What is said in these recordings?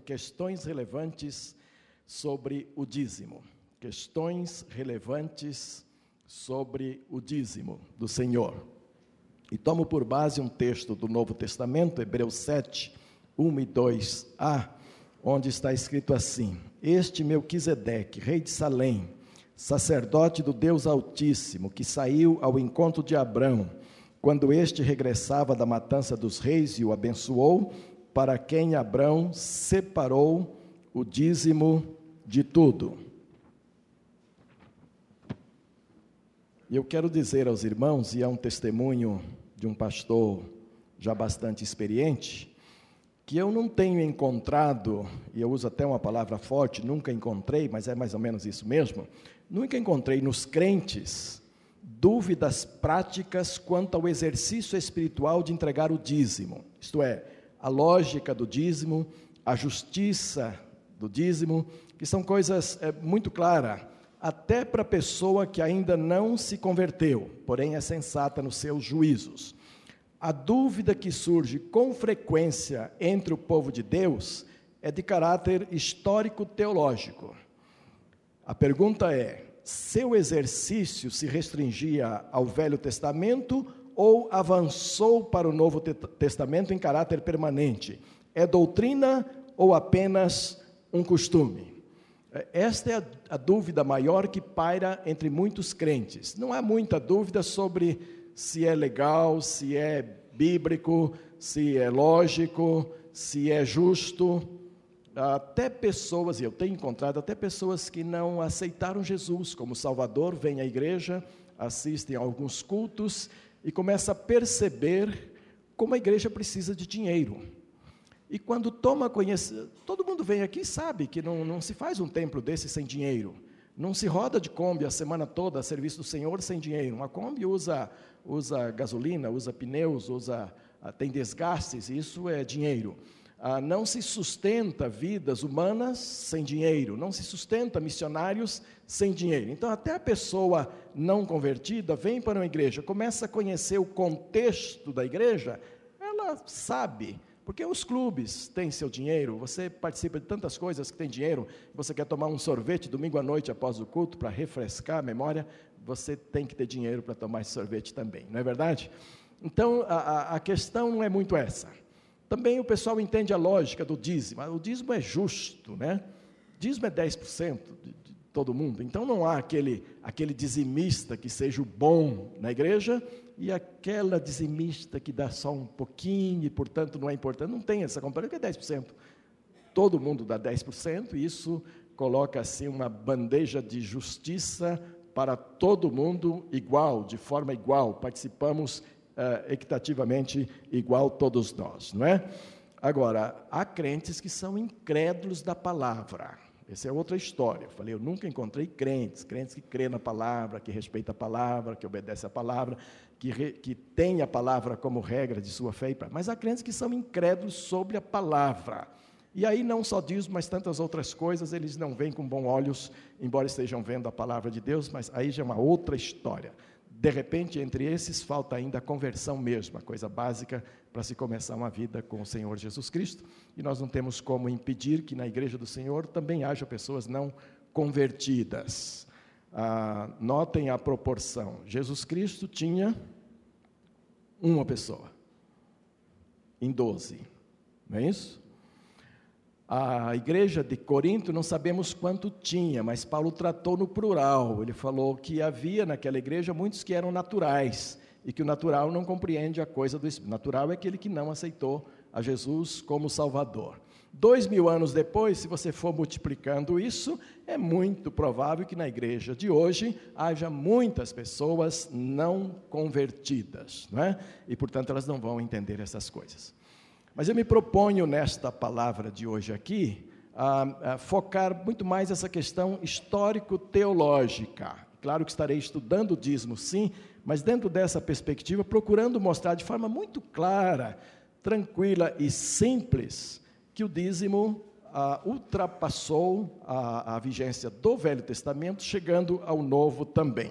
questões relevantes sobre o dízimo. Questões relevantes sobre o dízimo do Senhor. E tomo por base um texto do Novo Testamento, Hebreus 7, 1 e 2a, onde está escrito assim: Este Melquisedeque, rei de Salém, sacerdote do Deus Altíssimo, que saiu ao encontro de Abrão, quando este regressava da matança dos reis e o abençoou, para quem Abrão separou o dízimo de tudo. E eu quero dizer aos irmãos, e é um testemunho de um pastor já bastante experiente, que eu não tenho encontrado, e eu uso até uma palavra forte, nunca encontrei, mas é mais ou menos isso mesmo, nunca encontrei nos crentes dúvidas práticas quanto ao exercício espiritual de entregar o dízimo. Isto é, a lógica do dízimo, a justiça do dízimo, que são coisas é, muito claras, até para a pessoa que ainda não se converteu, porém é sensata nos seus juízos. A dúvida que surge com frequência entre o povo de Deus é de caráter histórico-teológico. A pergunta é: seu exercício se restringia ao Velho Testamento ou avançou para o Novo Testamento em caráter permanente? É doutrina ou apenas um costume? É, esta é a, a, dúvida maior que paira entre muitos crentes. Não há muita dúvida sobre se é legal, se é bíblico, se é lógico, se é justo. Até pessoas, e eu tenho encontrado até pessoas que não aceitaram Jesus como Salvador, vêm à igreja, assistem a alguns cultos e começa a perceber como a igreja precisa de dinheiro. E quando toma conhecimento, todo mundo vem aqui e sabe que não, não se faz um templo desse sem dinheiro. Não se roda de Kombi a semana toda a serviço do Senhor sem dinheiro. Uma Kombi usa, usa gasolina, usa pneus, usa, ah, tem desgastes, isso é dinheiro. Ah, não se sustenta vidas humanas sem dinheiro, não se sustenta missionários sem dinheiro. Então, até a pessoa não convertida vem para uma igreja, começa a conhecer o contexto da igreja, ela sabe. Porque os clubes têm seu dinheiro, você participa de tantas coisas que tem dinheiro, você quer tomar um sorvete domingo à noite após o culto para refrescar a memória, você tem que ter dinheiro para tomar esse sorvete também, não é verdade? Então, a, a questão não é muito essa. Também o pessoal entende a lógica do dízimo. O dízimo é justo, né? Dízimo é 10% de, de todo mundo. Então não há aquele, aquele dizimista que seja o bom na igreja e aquela dizimista que dá só um pouquinho e, portanto, não é importante. Não tem essa comparação, que é 10%. Todo mundo dá 10%, e isso coloca assim uma bandeja de justiça para todo mundo igual, de forma igual. Participamos uh, equitativamente igual todos nós, não é? Agora, há crentes que são incrédulos da palavra. Essa é outra história. Eu falei, eu nunca encontrei crentes, crentes que crê na palavra, que respeita a palavra, que obedece a palavra, que, re, que tem a palavra como regra de sua fé. Mas há crentes que são incrédulos sobre a palavra. E aí não só diz, mas tantas outras coisas, eles não veem com bons olhos, embora estejam vendo a palavra de Deus, mas aí já é uma outra história. De repente, entre esses, falta ainda a conversão mesmo, a coisa básica para se começar uma vida com o Senhor Jesus Cristo. E nós não temos como impedir que na igreja do Senhor também haja pessoas não convertidas. Ah, notem a proporção. Jesus Cristo tinha uma pessoa em doze, não é isso? A igreja de Corinto não sabemos quanto tinha, mas Paulo tratou no plural. Ele falou que havia naquela igreja muitos que eram naturais e que o natural não compreende a coisa do Espírito. Natural é aquele que não aceitou a Jesus como Salvador. Dois mil anos depois, se você for multiplicando isso, é muito provável que na igreja de hoje haja muitas pessoas não convertidas, não é? e portanto elas não vão entender essas coisas. Mas eu me proponho nesta palavra de hoje aqui a, a focar muito mais essa questão histórico-teológica. Claro que estarei estudando o dízimo, sim, mas dentro dessa perspectiva, procurando mostrar de forma muito clara, tranquila e simples que o dízimo ultrapassou a, a vigência do Velho Testamento, chegando ao Novo também.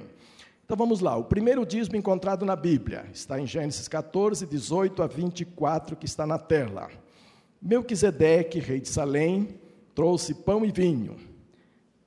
Então vamos lá, o primeiro dízimo encontrado na Bíblia está em Gênesis 14, 18 a 24, que está na tela. Melquisedeque, rei de Salém, trouxe pão e vinho.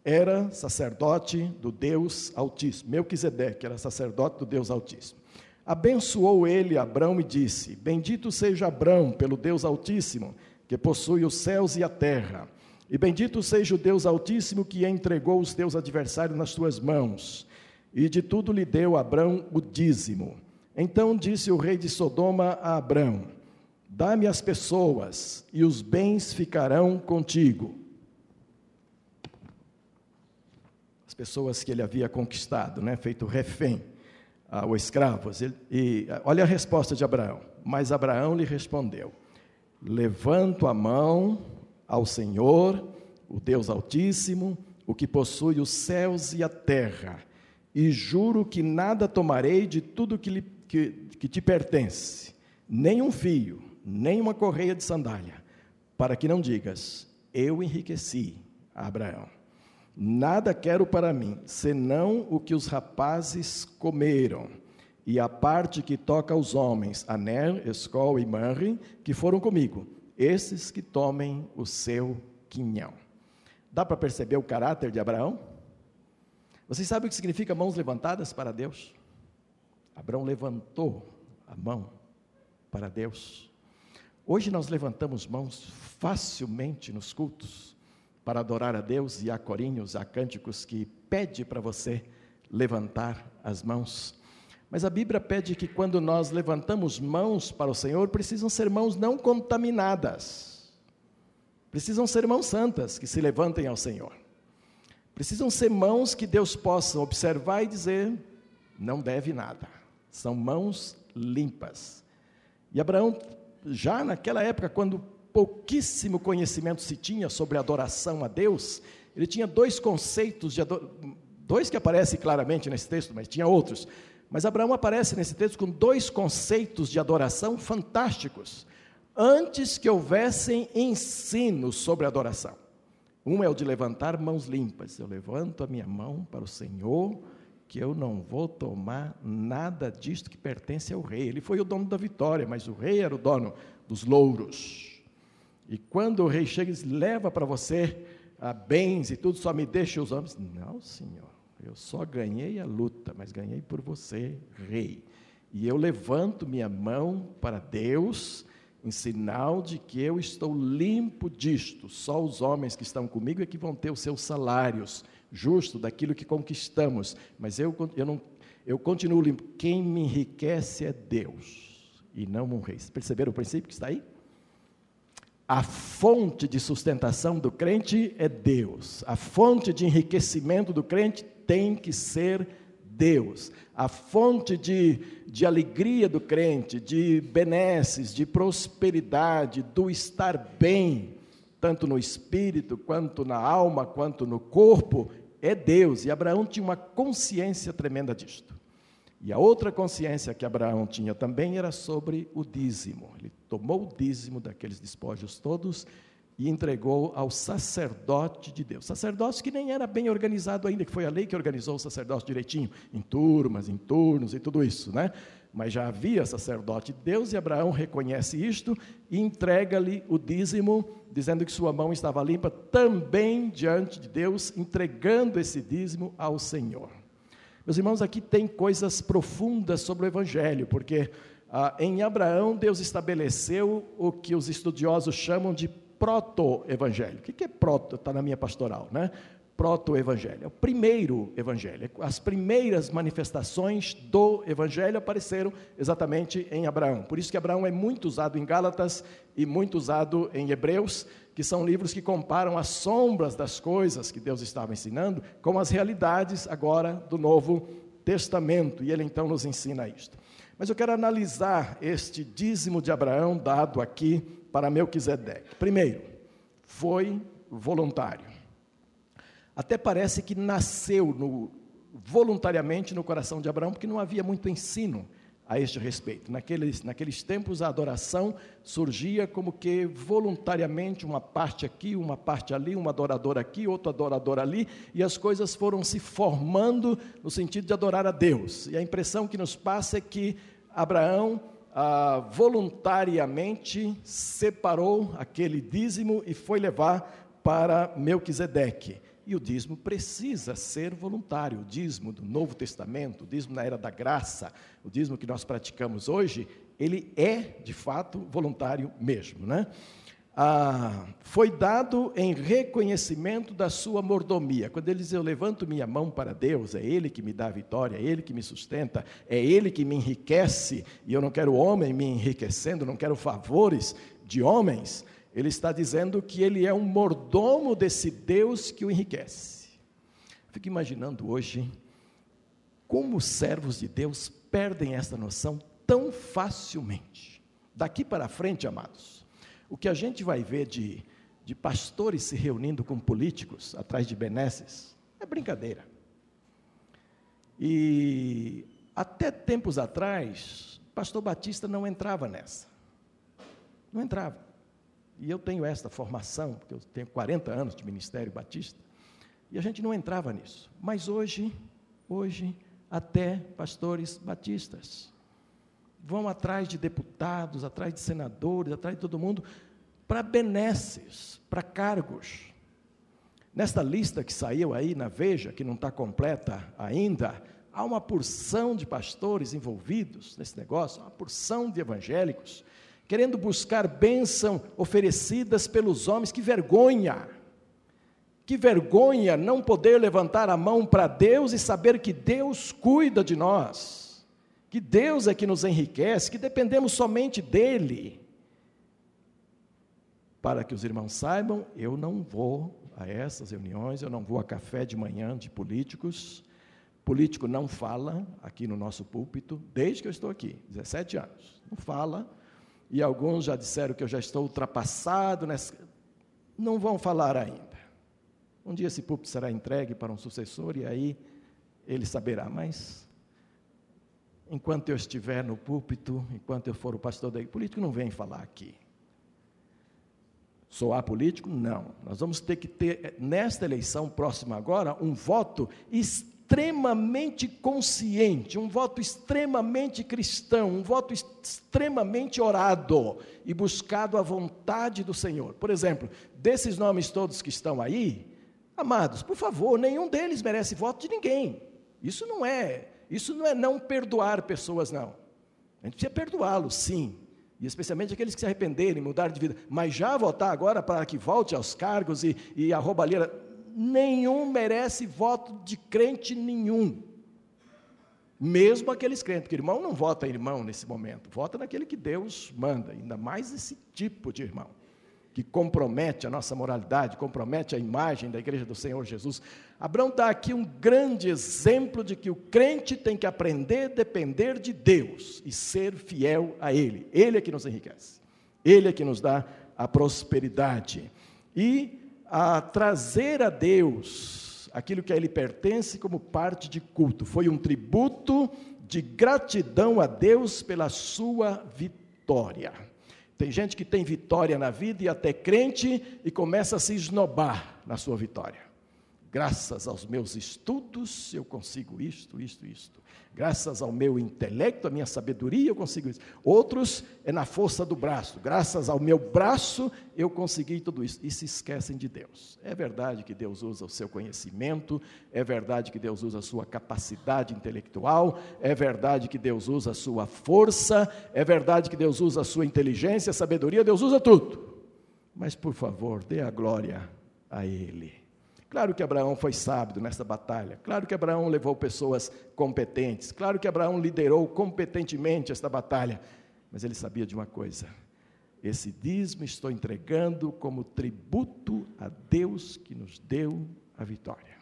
Era sacerdote do Deus Altíssimo. Melquisedeque era sacerdote do Deus Altíssimo. Abençoou ele Abrão e disse: Bendito seja Abrão pelo Deus Altíssimo, que possui os céus e a terra. E bendito seja o Deus Altíssimo que entregou os teus adversários nas tuas mãos. E de tudo lhe deu Abrão o dízimo. Então disse o rei de Sodoma a Abrão: Dá-me as pessoas, e os bens ficarão contigo. As pessoas que ele havia conquistado, né, feito refém, ou escravos. E olha a resposta de Abraão. Mas Abraão lhe respondeu: Levanto a mão ao Senhor, o Deus Altíssimo, o que possui os céus e a terra, e juro que nada tomarei de tudo que, lhe, que, que te pertence, nem um fio, nem uma correia de sandália, para que não digas, eu enriqueci a Abraão. Nada quero para mim, senão o que os rapazes comeram, e a parte que toca aos homens, Aner, Escol e Manri, que foram comigo, esses que tomem o seu quinhão. Dá para perceber o caráter de Abraão? Vocês sabem o que significa mãos levantadas para Deus? Abraão levantou a mão para Deus. Hoje nós levantamos mãos facilmente nos cultos para adorar a Deus e há corinhos, há cânticos que pede para você levantar as mãos. Mas a Bíblia pede que quando nós levantamos mãos para o Senhor, precisam ser mãos não contaminadas. Precisam ser mãos santas que se levantem ao Senhor. Precisam ser mãos que Deus possa observar e dizer: não deve nada. São mãos limpas. E Abraão já naquela época, quando pouquíssimo conhecimento se tinha sobre adoração a Deus, ele tinha dois conceitos de dois que aparecem claramente nesse texto, mas tinha outros. Mas Abraão aparece nesse texto com dois conceitos de adoração fantásticos, antes que houvessem ensinos sobre adoração. Um é o de levantar mãos limpas. Eu levanto a minha mão para o Senhor, que eu não vou tomar nada disto que pertence ao rei. Ele foi o dono da vitória, mas o rei era o dono dos louros. E quando o rei chega e diz: leva para você a bens e tudo, só me deixa os homens. Não, senhor, eu só ganhei a luta, mas ganhei por você, rei. E eu levanto minha mão para Deus, em sinal de que eu estou limpo disto. Só os homens que estão comigo é que vão ter os seus salários justo daquilo que conquistamos, mas eu, eu, não, eu continuo limpo. Quem me enriquece é Deus e não um rei. Perceberam o princípio que está aí? A fonte de sustentação do crente é Deus. A fonte de enriquecimento do crente tem que ser Deus. A fonte de, de alegria do crente, de benesses, de prosperidade, do estar bem, tanto no espírito, quanto na alma, quanto no corpo, é Deus. E Abraão tinha uma consciência tremenda disto. E a outra consciência que Abraão tinha também era sobre o dízimo. Ele tomou o dízimo daqueles despojos todos e entregou ao sacerdote de Deus. Sacerdote que nem era bem organizado ainda, que foi a lei que organizou o sacerdócio direitinho, em turmas, em turnos e tudo isso, né? Mas já havia sacerdote de Deus e Abraão reconhece isto e entrega-lhe o dízimo, dizendo que sua mão estava limpa também diante de Deus, entregando esse dízimo ao Senhor. Meus irmãos, aqui tem coisas profundas sobre o Evangelho, porque ah, em Abraão Deus estabeleceu o que os estudiosos chamam de proto-evangelho. O que é proto? Está na minha pastoral, né? Proto-evangelho. É o primeiro evangelho. As primeiras manifestações do evangelho apareceram exatamente em Abraão. Por isso que Abraão é muito usado em Gálatas e muito usado em Hebreus, que são livros que comparam as sombras das coisas que Deus estava ensinando com as realidades agora do Novo Testamento. E ele então nos ensina isto. Mas eu quero analisar este dízimo de Abraão dado aqui para Melquisedeque. Primeiro, foi voluntário. Até parece que nasceu no, voluntariamente no coração de Abraão, porque não havia muito ensino a este respeito. Naqueles, naqueles tempos, a adoração surgia como que voluntariamente, uma parte aqui, uma parte ali, um adorador aqui, outro adorador ali, e as coisas foram se formando no sentido de adorar a Deus. E a impressão que nos passa é que Abraão ah, voluntariamente separou aquele dízimo e foi levar para Melquisedeque. E o dízimo precisa ser voluntário. O dízimo do Novo Testamento, o dízimo na era da graça, o dízimo que nós praticamos hoje, ele é, de fato, voluntário mesmo. Né? Ah, foi dado em reconhecimento da sua mordomia. Quando ele diz, eu levanto minha mão para Deus, é Ele que me dá a vitória, é Ele que me sustenta, é Ele que me enriquece, e eu não quero homem me enriquecendo, não quero favores de homens, ele está dizendo que ele é um mordomo desse Deus que o enriquece. Fico imaginando hoje como os servos de Deus perdem essa noção tão facilmente. Daqui para frente, amados, o que a gente vai ver de, de pastores se reunindo com políticos atrás de benesses é brincadeira. E até tempos atrás, pastor Batista não entrava nessa. Não entrava. E eu tenho esta formação, porque eu tenho 40 anos de ministério batista, e a gente não entrava nisso. Mas hoje, hoje, até pastores batistas vão atrás de deputados, atrás de senadores, atrás de todo mundo, para benesses, para cargos. Nesta lista que saiu aí na Veja, que não está completa ainda, há uma porção de pastores envolvidos nesse negócio, uma porção de evangélicos querendo buscar bênção oferecidas pelos homens. Que vergonha! Que vergonha não poder levantar a mão para Deus e saber que Deus cuida de nós, que Deus é que nos enriquece, que dependemos somente dEle. Para que os irmãos saibam, eu não vou a essas reuniões, eu não vou a café de manhã de políticos. Político não fala aqui no nosso púlpito, desde que eu estou aqui, 17 anos. Não fala, e alguns já disseram que eu já estou ultrapassado, nessa... não vão falar ainda. Um dia esse púlpito será entregue para um sucessor e aí ele saberá, mas enquanto eu estiver no púlpito, enquanto eu for o pastor da político, não vem falar aqui. Sou apolítico? Não. Nós vamos ter que ter, nesta eleição próxima agora, um voto extremamente consciente, um voto extremamente cristão, um voto extremamente orado e buscado a vontade do Senhor. Por exemplo, desses nomes todos que estão aí, amados, por favor, nenhum deles merece voto de ninguém. Isso não é, isso não é não perdoar pessoas não. A gente precisa perdoá-los, sim. E especialmente aqueles que se arrependerem, mudar de vida. Mas já votar agora para que volte aos cargos e, e a roubalheira nenhum merece voto de crente nenhum. Mesmo aqueles crentes, porque irmão não vota irmão nesse momento, vota naquele que Deus manda, ainda mais esse tipo de irmão, que compromete a nossa moralidade, compromete a imagem da igreja do Senhor Jesus. Abraão dá aqui um grande exemplo de que o crente tem que aprender a depender de Deus e ser fiel a Ele. Ele é que nos enriquece, Ele é que nos dá a prosperidade. E a trazer a Deus aquilo que a Ele pertence como parte de culto. Foi um tributo de gratidão a Deus pela sua vitória. Tem gente que tem vitória na vida e até crente e começa a se esnobar na sua vitória. Graças aos meus estudos eu consigo isto, isto, isto. Graças ao meu intelecto, à minha sabedoria, eu consigo isso. Outros é na força do braço. Graças ao meu braço, eu consegui tudo isso. E se esquecem de Deus. É verdade que Deus usa o seu conhecimento, é verdade que Deus usa a sua capacidade intelectual, é verdade que Deus usa a sua força, é verdade que Deus usa a sua inteligência, a sabedoria, Deus usa tudo. Mas, por favor, dê a glória a Ele. Claro que Abraão foi sábio nessa batalha. Claro que Abraão levou pessoas competentes. Claro que Abraão liderou competentemente esta batalha. Mas ele sabia de uma coisa: esse dízimo estou entregando como tributo a Deus que nos deu a vitória.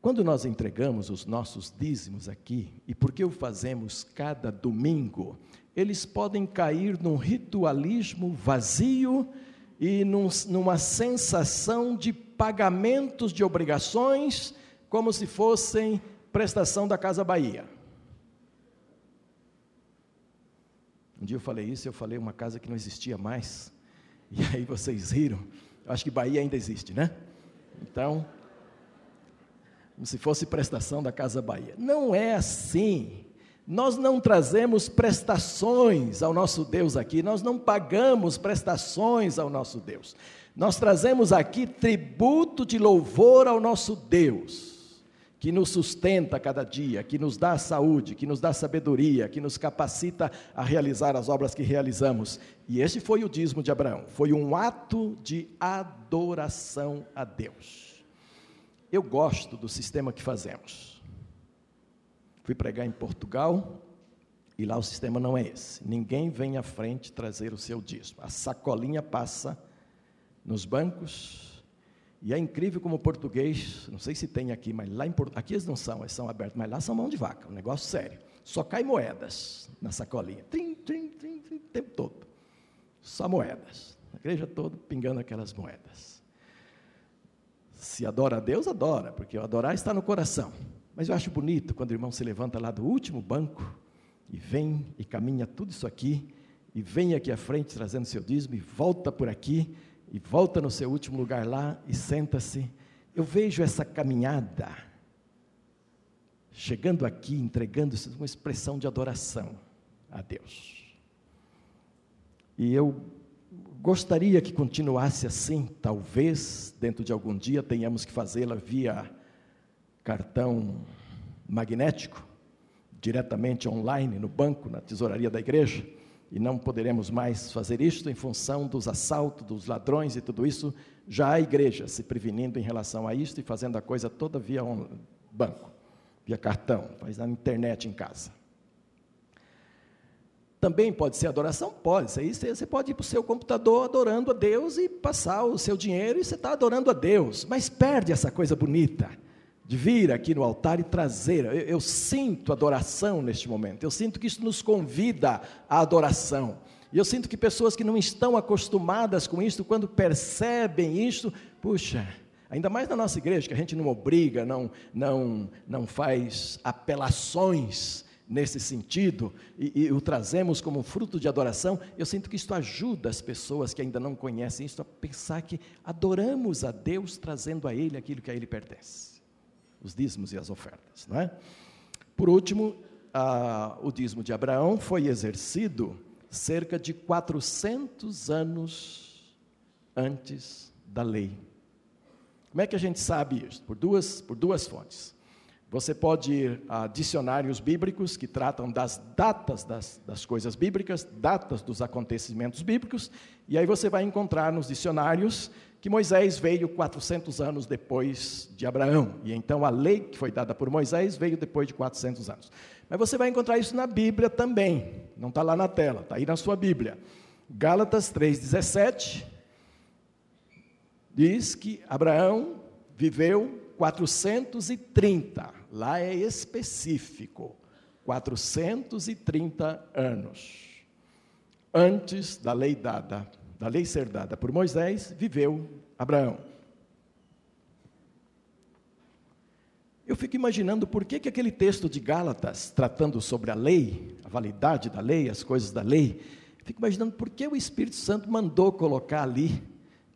Quando nós entregamos os nossos dízimos aqui, e por que o fazemos cada domingo, eles podem cair num ritualismo vazio e num, numa sensação de pagamentos de obrigações, como se fossem prestação da Casa Bahia. Um dia eu falei isso, eu falei uma casa que não existia mais, e aí vocês riram. Acho que Bahia ainda existe, né? Então, como se fosse prestação da Casa Bahia. Não é assim. Nós não trazemos prestações ao nosso Deus aqui, nós não pagamos prestações ao nosso Deus. Nós trazemos aqui tributo de louvor ao nosso Deus que nos sustenta cada dia, que nos dá saúde, que nos dá sabedoria, que nos capacita a realizar as obras que realizamos. E esse foi o dízimo de Abraão, foi um ato de adoração a Deus. Eu gosto do sistema que fazemos. Fui pregar em Portugal e lá o sistema não é esse. Ninguém vem à frente trazer o seu dízimo. A sacolinha passa nos bancos, e é incrível como o português, não sei se tem aqui, mas lá em aqui eles não são, eles são abertos, mas lá são mão de vaca, um negócio sério. Só cai moedas na sacolinha, trim, trim, trim, trim, o tempo todo. Só moedas. A igreja toda pingando aquelas moedas. Se adora a Deus, adora, porque o adorar está no coração. Mas eu acho bonito quando o irmão se levanta lá do último banco e vem e caminha tudo isso aqui, e vem aqui à frente trazendo seu dízimo e volta por aqui e volta no seu último lugar lá e senta-se. Eu vejo essa caminhada, chegando aqui, entregando-se uma expressão de adoração a Deus. E eu gostaria que continuasse assim, talvez dentro de algum dia tenhamos que fazê-la via cartão magnético, diretamente online no banco, na tesouraria da igreja e não poderemos mais fazer isto em função dos assaltos, dos ladrões e tudo isso. Já a igreja se prevenindo em relação a isto e fazendo a coisa toda via banco, via cartão, faz na internet em casa. Também pode ser adoração? Pode. Você pode ir para o seu computador adorando a Deus e passar o seu dinheiro e você está adorando a Deus. Mas perde essa coisa bonita de vir aqui no altar e trazer. Eu, eu, sinto adoração neste momento, eu sinto que isso nos convida à adoração. E eu sinto que pessoas que não estão acostumadas com isso, quando percebem isto, puxa, ainda mais na nossa igreja, que a gente não obriga, não, não, não faz apelações nesse sentido, e, e o trazemos como fruto de adoração, eu sinto que isto ajuda as pessoas que ainda não conhecem isso a pensar que adoramos a Deus trazendo a Ele aquilo que a Ele pertence os dízimos e as ofertas. Não é? Por último, a, o dízimo de Abraão foi exercido cerca de 400 anos antes da lei. Como é que a gente sabe isso? Por duas, por duas fontes. Você pode ir a dicionários bíblicos que tratam das datas das, das coisas bíblicas, datas dos acontecimentos bíblicos, e aí você vai encontrar nos dicionários que Moisés veio 400 anos depois de Abraão, e então a lei que foi dada por Moisés veio depois de 400 anos. Mas você vai encontrar isso na Bíblia também, não está lá na tela, está aí na sua Bíblia. Gálatas 3,17 diz que Abraão viveu 430, lá é específico, 430 anos, antes da lei dada da lei ser dada por Moisés, viveu Abraão. Eu fico imaginando por que, que aquele texto de Gálatas, tratando sobre a lei, a validade da lei, as coisas da lei, fico imaginando por que o Espírito Santo mandou colocar ali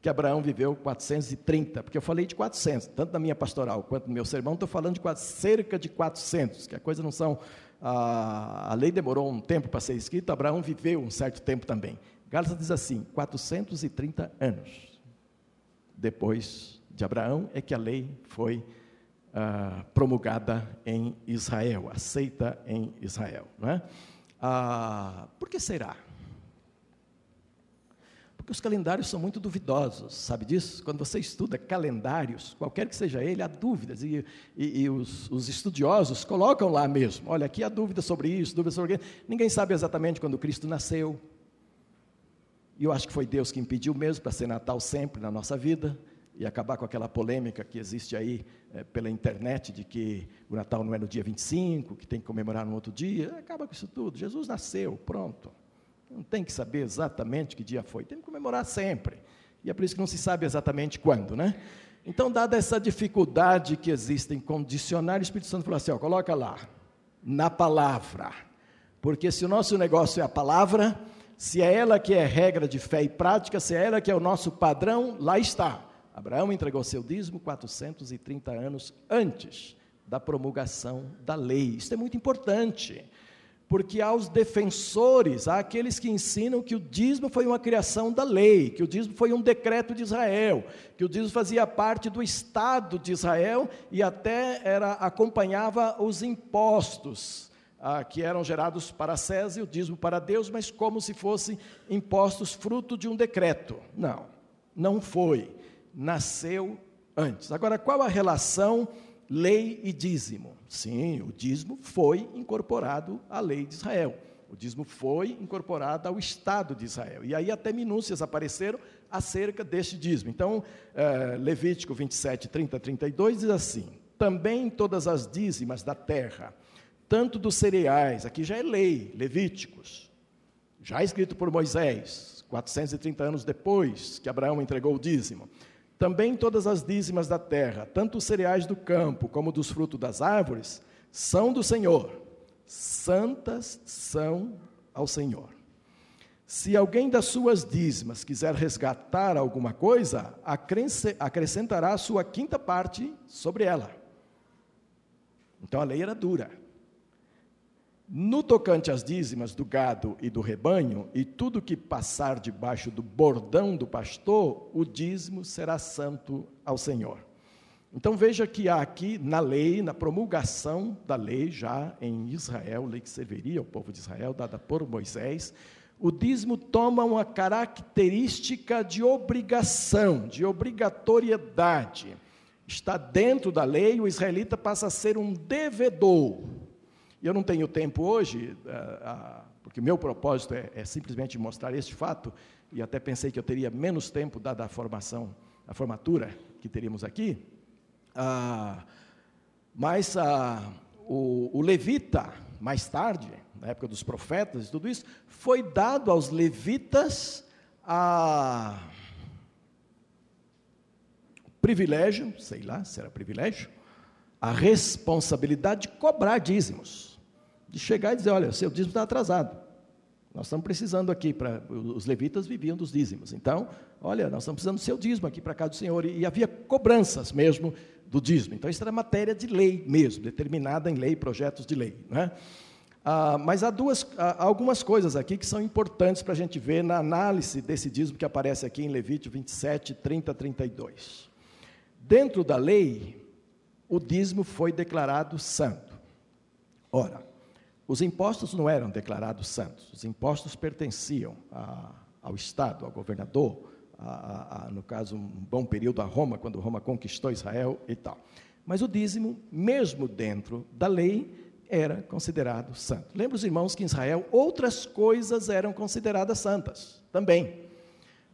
que Abraão viveu 430, porque eu falei de 400, tanto na minha pastoral quanto no meu sermão, estou falando de quase, cerca de 400, que a coisa não são. A, a lei demorou um tempo para ser escrita, Abraão viveu um certo tempo também. Gálatas diz assim: 430 anos depois de Abraão é que a lei foi ah, promulgada em Israel, aceita em Israel. Não é? Ah, por que será? Porque os calendários são muito duvidosos, sabe disso? Quando você estuda calendários, qualquer que seja ele, há dúvidas, e, e, e os, os, estudiosos colocam lá mesmo: olha, aqui há dúvida sobre isso, dúvida sobre aquilo. Ninguém sabe exatamente quando Cristo nasceu, e eu acho que foi Deus que impediu mesmo para ser Natal sempre na nossa vida e acabar com aquela polêmica que existe aí é, pela internet de que o Natal não é no dia 25, que tem que comemorar no outro dia. Acaba com isso tudo. Jesus nasceu, pronto. Não tem que saber exatamente que dia foi, tem que comemorar sempre. E é por isso que não se sabe exatamente quando, né? Então, dada essa dificuldade que existe em condicionar, o Espírito Santo falou assim: ó, coloca lá, na palavra. Porque se o nosso negócio é a palavra, se é ela que é regra de fé e prática, se é ela que é o nosso padrão, lá está. Abraão entregou seu dízimo 430 anos antes da promulgação da lei. Isso é muito importante, porque há os defensores, há aqueles que ensinam que o dízimo foi uma criação da lei, que o dízimo foi um decreto de Israel, que o dízimo fazia parte do Estado de Israel e até era acompanhava os impostos ah, que eram gerados para César e o dízimo para Deus, mas como se fossem impostos fruto de um decreto. Não, não foi. Nasceu antes. Agora, qual a relação lei e dízimo. Sim, o dízimo foi incorporado à lei de Israel. O dízimo foi incorporado ao Estado de Israel. E aí até minúcias apareceram acerca deste dízimo. Então, é, Levítico 27, 30 32 diz assim: Também todas as dízimas da terra, tanto dos cereais, aqui já é lei, Levíticos, já escrito por Moisés, 430 anos depois que Abraão entregou o dízimo também todas as dízimas da terra, tanto os cereais do campo como dos frutos das árvores, são do Senhor. Santas são ao Senhor. Se alguém das suas dízimas quiser resgatar alguma coisa, acrescentará a sua quinta parte sobre ela. Então a lei era dura. No tocante às dízimas do gado e do rebanho, e tudo que passar debaixo do bordão do pastor, o dízimo será santo ao Senhor. Então veja que há aqui na lei, na promulgação da lei, já em Israel, lei que serviria ao povo de Israel, dada por Moisés, o dízimo toma uma característica de obrigação, de obrigatoriedade. Está dentro da lei, o israelita passa a ser um devedor e eu não tenho tempo hoje, uh, porque o meu propósito é, é, simplesmente mostrar este fato, e até pensei que eu teria menos tempo, dada a formação, a formatura que teríamos aqui. Uh, mas o, o levita, mais tarde, na época dos profetas e tudo isso, foi dado aos levitas a privilégio, sei lá se era privilégio, a responsabilidade de cobrar dízimos de chegar e dizer: olha, seu dízimo está atrasado. Nós estamos precisando aqui, para os levitas viviam dos dízimos. Então, olha, nós estamos precisando do seu dízimo aqui para cá do Senhor. E, e havia cobranças mesmo do dízimo. Então, isso era matéria de lei mesmo, determinada em lei, projetos de lei. Né? Ah, mas há, duas, há algumas coisas aqui que são importantes para a gente ver na análise desse dízimo que aparece aqui em Levítico 27, 30, 32. Dentro da lei, o dízimo foi declarado santo. Ora, os impostos não eram declarados santos, os impostos pertenciam a, ao Estado, ao governador, a, a, no caso, um bom período a Roma, quando Roma conquistou Israel e tal. Mas o dízimo, mesmo dentro da lei, era considerado santo. Lembra os irmãos que em Israel outras coisas eram consideradas santas também.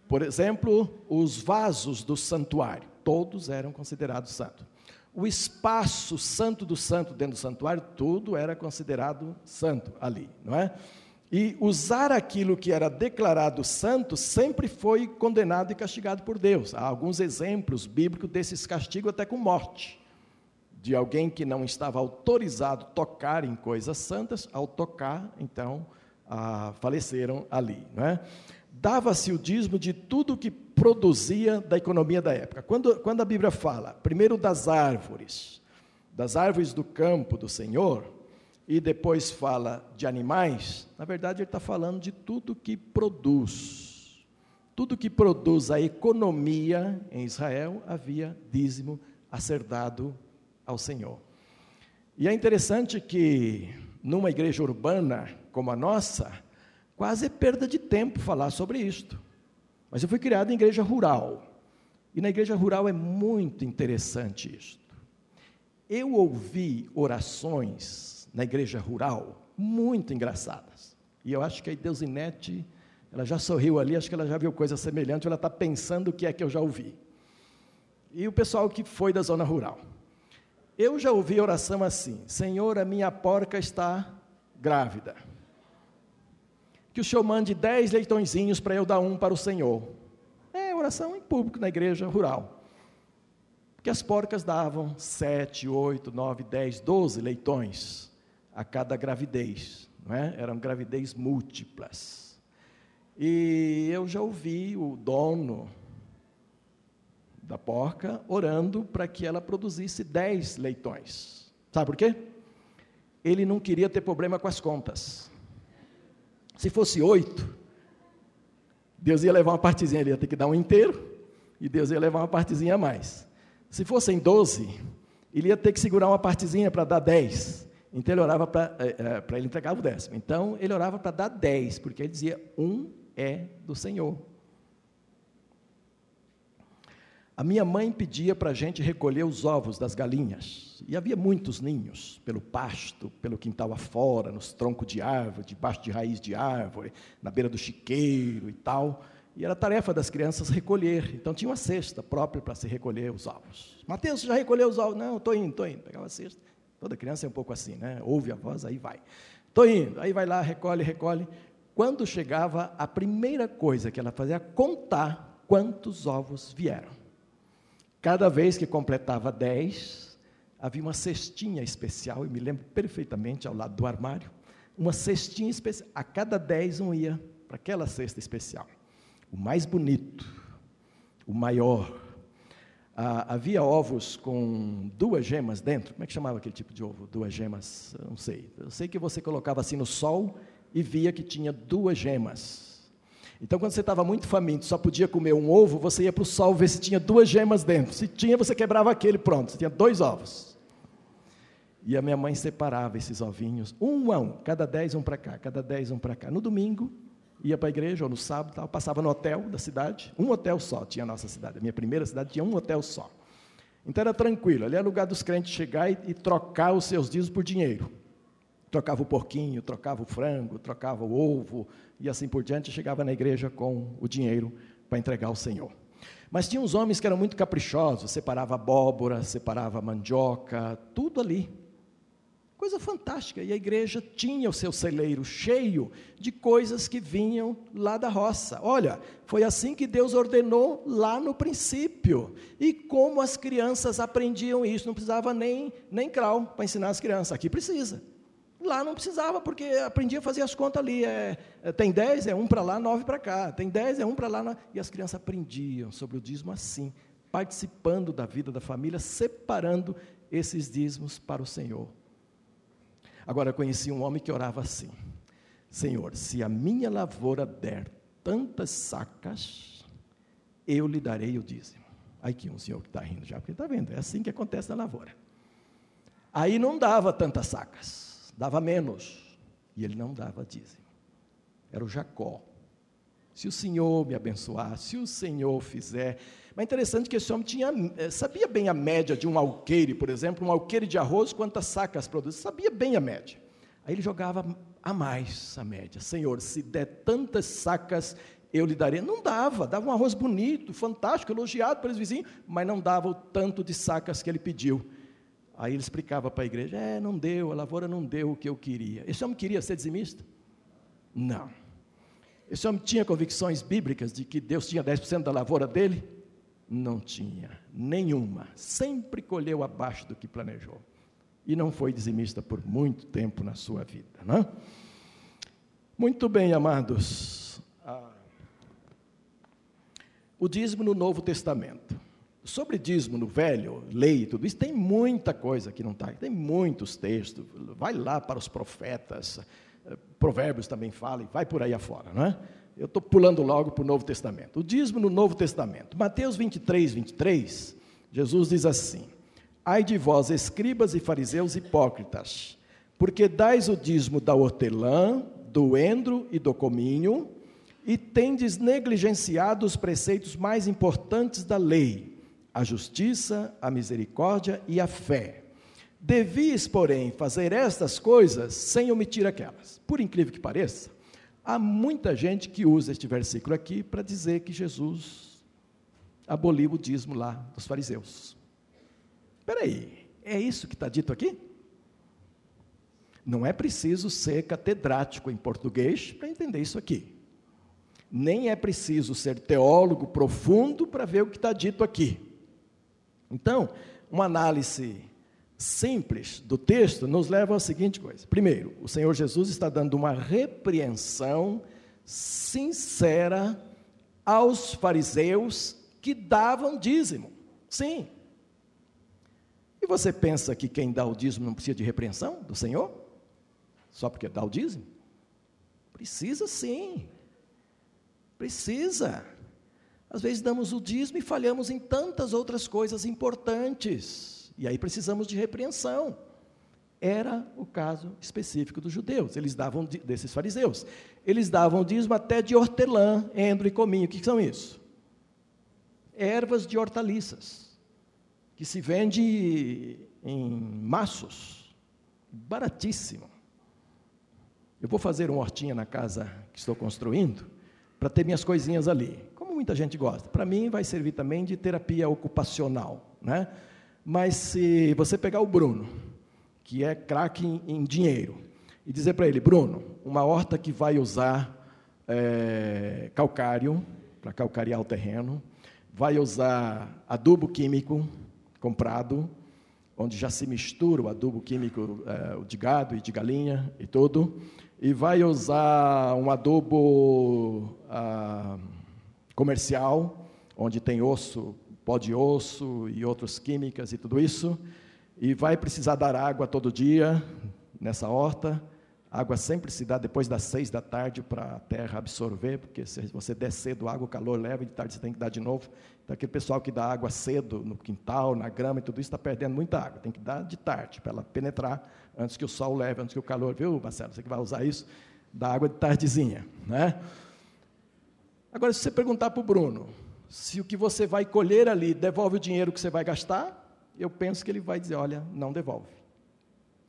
Por exemplo, os vasos do santuário, todos eram considerados santos o espaço santo do santo dentro do santuário, tudo era considerado santo ali, não é? E usar aquilo que era declarado santo sempre foi condenado e castigado por Deus. Há alguns exemplos bíblicos desses castigos até com morte. De alguém que não estava autorizado a tocar em coisas santas, ao tocar, então, ah, faleceram ali. Não é? Dava-se o dízimo de tudo que produzia da economia da época. Quando, quando a Bíblia fala, primeiro das árvores, das árvores do campo do Senhor, e depois fala de animais, na verdade ele está falando de tudo que produz. Tudo que produz a economia em Israel havia dízimo a ser dado ao Senhor. E é interessante que numa igreja urbana como a nossa, quase é perda de tempo falar sobre isto. Mas eu fui criado em igreja rural. E na igreja rural é muito interessante isto. Eu ouvi orações na igreja rural muito engraçadas. E eu acho que a Deusinete, ela já sorriu ali, acho que ela já viu coisa semelhante, ela está pensando o que é que eu já ouvi. E o pessoal que foi da zona rural. Eu já ouvi oração assim: Senhor, a minha porca está grávida que o senhor mande dez leitõezinhos para eu dar um para o Senhor. É oração em público na igreja rural. Porque as porcas davam sete, oito, nove, dez, doze leitões a cada gravidez. Não é? Eram gravidez múltiplas. E eu já ouvi o dono da porca orando para que ela produzisse dez leitões. Sabe por quê? ele não queria ter problema com as contas. Se fosse oito, Deus ia levar uma partezinha, ele ia ter que dar um inteiro, e Deus ia levar uma partezinha a mais. Se fossem doze, ele ia ter que segurar uma partezinha para dar dez. Então ele orava para é, é, ele entregar o décimo. Então ele orava para dar dez, porque ele dizia: um é do Senhor. A minha mãe pedia para a gente recolher os ovos das galinhas. E havia muitos ninhos, pelo pasto, pelo quintal afora, nos troncos de árvore, debaixo de raiz de árvore, na beira do chiqueiro e tal. E era tarefa das crianças recolher. Então tinha uma cesta própria para se recolher os ovos. Mateus, já recolheu os ovos? Não, estou indo, estou indo. Pegava a cesta. Toda criança é um pouco assim, né? Ouve a voz, aí vai. Estou indo. Aí vai lá, recolhe, recolhe. Quando chegava, a primeira coisa que ela fazia era contar quantos ovos vieram. Cada vez que completava dez, havia uma cestinha especial, eu me lembro perfeitamente ao lado do armário, uma cestinha especial. A cada dez um ia para aquela cesta especial. O mais bonito, o maior. Ah, havia ovos com duas gemas dentro. Como é que chamava aquele tipo de ovo? Duas gemas? Não sei. Eu sei que você colocava assim no sol e via que tinha duas gemas. Então, quando você estava muito faminto, só podia comer um ovo, você ia para o sol ver se tinha duas gemas dentro. Se tinha, você quebrava aquele, pronto, você tinha dois ovos. E a minha mãe separava esses ovinhos, um a um, cada dez, um para cá, cada dez, um para cá. No domingo, ia para a igreja, ou no sábado, tal, passava no hotel da cidade, um hotel só tinha a nossa cidade. A minha primeira cidade tinha um hotel só. Então era tranquilo, ali era lugar dos crentes chegar e, e trocar os seus dízimos por dinheiro. Trocava o porquinho, trocava o frango, trocava o ovo, e assim por diante, chegava na igreja com o dinheiro para entregar ao Senhor. Mas tinha uns homens que eram muito caprichosos, separava abóbora, separava mandioca, tudo ali. Coisa fantástica. E a igreja tinha o seu celeiro cheio de coisas que vinham lá da roça. Olha, foi assim que Deus ordenou lá no princípio. E como as crianças aprendiam isso, não precisava nem, nem crau para ensinar as crianças. Aqui precisa. Lá não precisava, porque aprendia a fazer as contas ali. É, é tem 10, é um para lá, nove para cá. Tem 10, é um para lá. E as crianças aprendiam sobre o dízimo assim, participando da vida da família, separando esses dízimos para o Senhor. Agora, conheci um homem que orava assim: Senhor, se a minha lavoura der tantas sacas, eu lhe darei o dízimo. Aí que um senhor que está rindo já, porque está vendo, é assim que acontece na lavoura. Aí não dava tantas sacas dava menos, e ele não dava dízimo. Era o Jacó. Se o Senhor me abençoar, se o Senhor fizer. Mas é interessante que esse homem tinha, eh, sabia bem a média de um alqueire, por exemplo, um alqueire de arroz, quantas sacas produz, sabia bem a média. Aí ele jogava a mais a média. Senhor, se der tantas sacas, eu lhe daria. Não dava, dava um arroz bonito, fantástico, elogiado pelos vizinhos, mas não dava o tanto de sacas que ele pediu. Aí ele explicava para a igreja: é, não deu, a lavoura não deu o que eu queria. Esse homem queria ser dizimista? Não. Esse homem tinha convicções bíblicas de que Deus tinha 10% da lavoura dele? Não tinha, nenhuma. Sempre colheu abaixo do que planejou. E não foi dizimista por muito tempo na sua vida. Não? É? Muito bem, amados. Ah, o dízimo no Novo Testamento. Sobre dízimo no velho, lei e tudo isso, tem muita coisa que não está, tem muitos textos. Vai lá para os profetas, eh, provérbios também falam, vai por aí afora, não é? Eu estou pulando logo para o Novo Testamento. O dízimo no Novo Testamento. Mateus 23, 23, Jesus diz assim: Ai de vós, escribas e fariseus hipócritas, porque dais o dízimo da hortelã, do endro e do cominho, e tendes negligenciado os preceitos mais importantes da lei a justiça, a misericórdia e a fé. Devis, porém, fazer estas coisas sem omitir aquelas. Por incrível que pareça, há muita gente que usa este versículo aqui para dizer que Jesus aboliu o dízimo lá dos fariseus. Espera aí, é isso que está dito aqui? Não é preciso ser catedrático em português para entender isso aqui. Nem é preciso ser teólogo profundo para ver o que está dito aqui. Então, uma análise simples do texto nos leva à seguinte coisa: primeiro, o Senhor Jesus está dando uma repreensão sincera aos fariseus que davam dízimo. Sim. E você pensa que quem dá o dízimo não precisa de repreensão do Senhor? Só porque dá o dízimo? Precisa sim. Precisa. Às vezes damos o dízimo e falhamos em tantas outras coisas importantes. E aí precisamos de repreensão. Era o caso específico dos judeus, eles davam desses fariseus. Eles davam dízimo até de hortelã, endro e cominho. O que são isso? Ervas de hortaliças, que se vende em maços, baratíssimo. Eu vou fazer uma hortinha na casa que estou construindo para ter minhas coisinhas ali, muita gente gosta. Para mim vai servir também de terapia ocupacional, né? Mas se você pegar o Bruno, que é craque em, em dinheiro, e dizer para ele, Bruno, uma horta que vai usar é, calcário para calcarear o terreno, vai usar adubo químico comprado, onde já se mistura o adubo químico é, de gado e de galinha e tudo, e vai usar um adubo ah, comercial, onde tem osso, pó de osso e outras químicas e tudo isso, e vai precisar dar água todo dia nessa horta. Água sempre se dá depois das seis da tarde para a terra absorver, porque se você der cedo, água, o calor leva, e de tarde você tem que dar de novo. Então, aquele pessoal que dá água cedo no quintal, na grama e tudo isso, está perdendo muita água. Tem que dar de tarde, para ela penetrar antes que o sol leve, antes que o calor. Viu, Marcelo? Você que vai usar isso, dá água de tardezinha. Né? Agora, se você perguntar para o Bruno, se o que você vai colher ali devolve o dinheiro que você vai gastar, eu penso que ele vai dizer: olha, não devolve.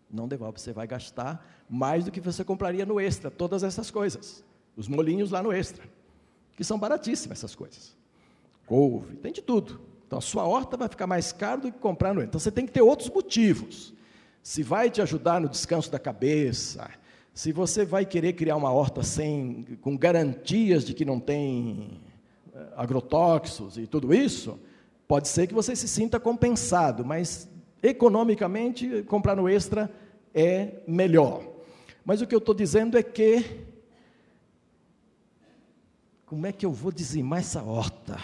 Não devolve, você vai gastar mais do que você compraria no extra, todas essas coisas. Os molinhos lá no extra, que são baratíssimas essas coisas. Couve, tem de tudo. Então a sua horta vai ficar mais caro do que comprar no extra. Então você tem que ter outros motivos. Se vai te ajudar no descanso da cabeça, se você vai querer criar uma horta sem, com garantias de que não tem eh, agrotóxicos e tudo isso, Pode ser que você se sinta compensado, mas economicamente comprar no extra é melhor. Mas o que eu estou dizendo é que como é que eu vou dizimar essa horta?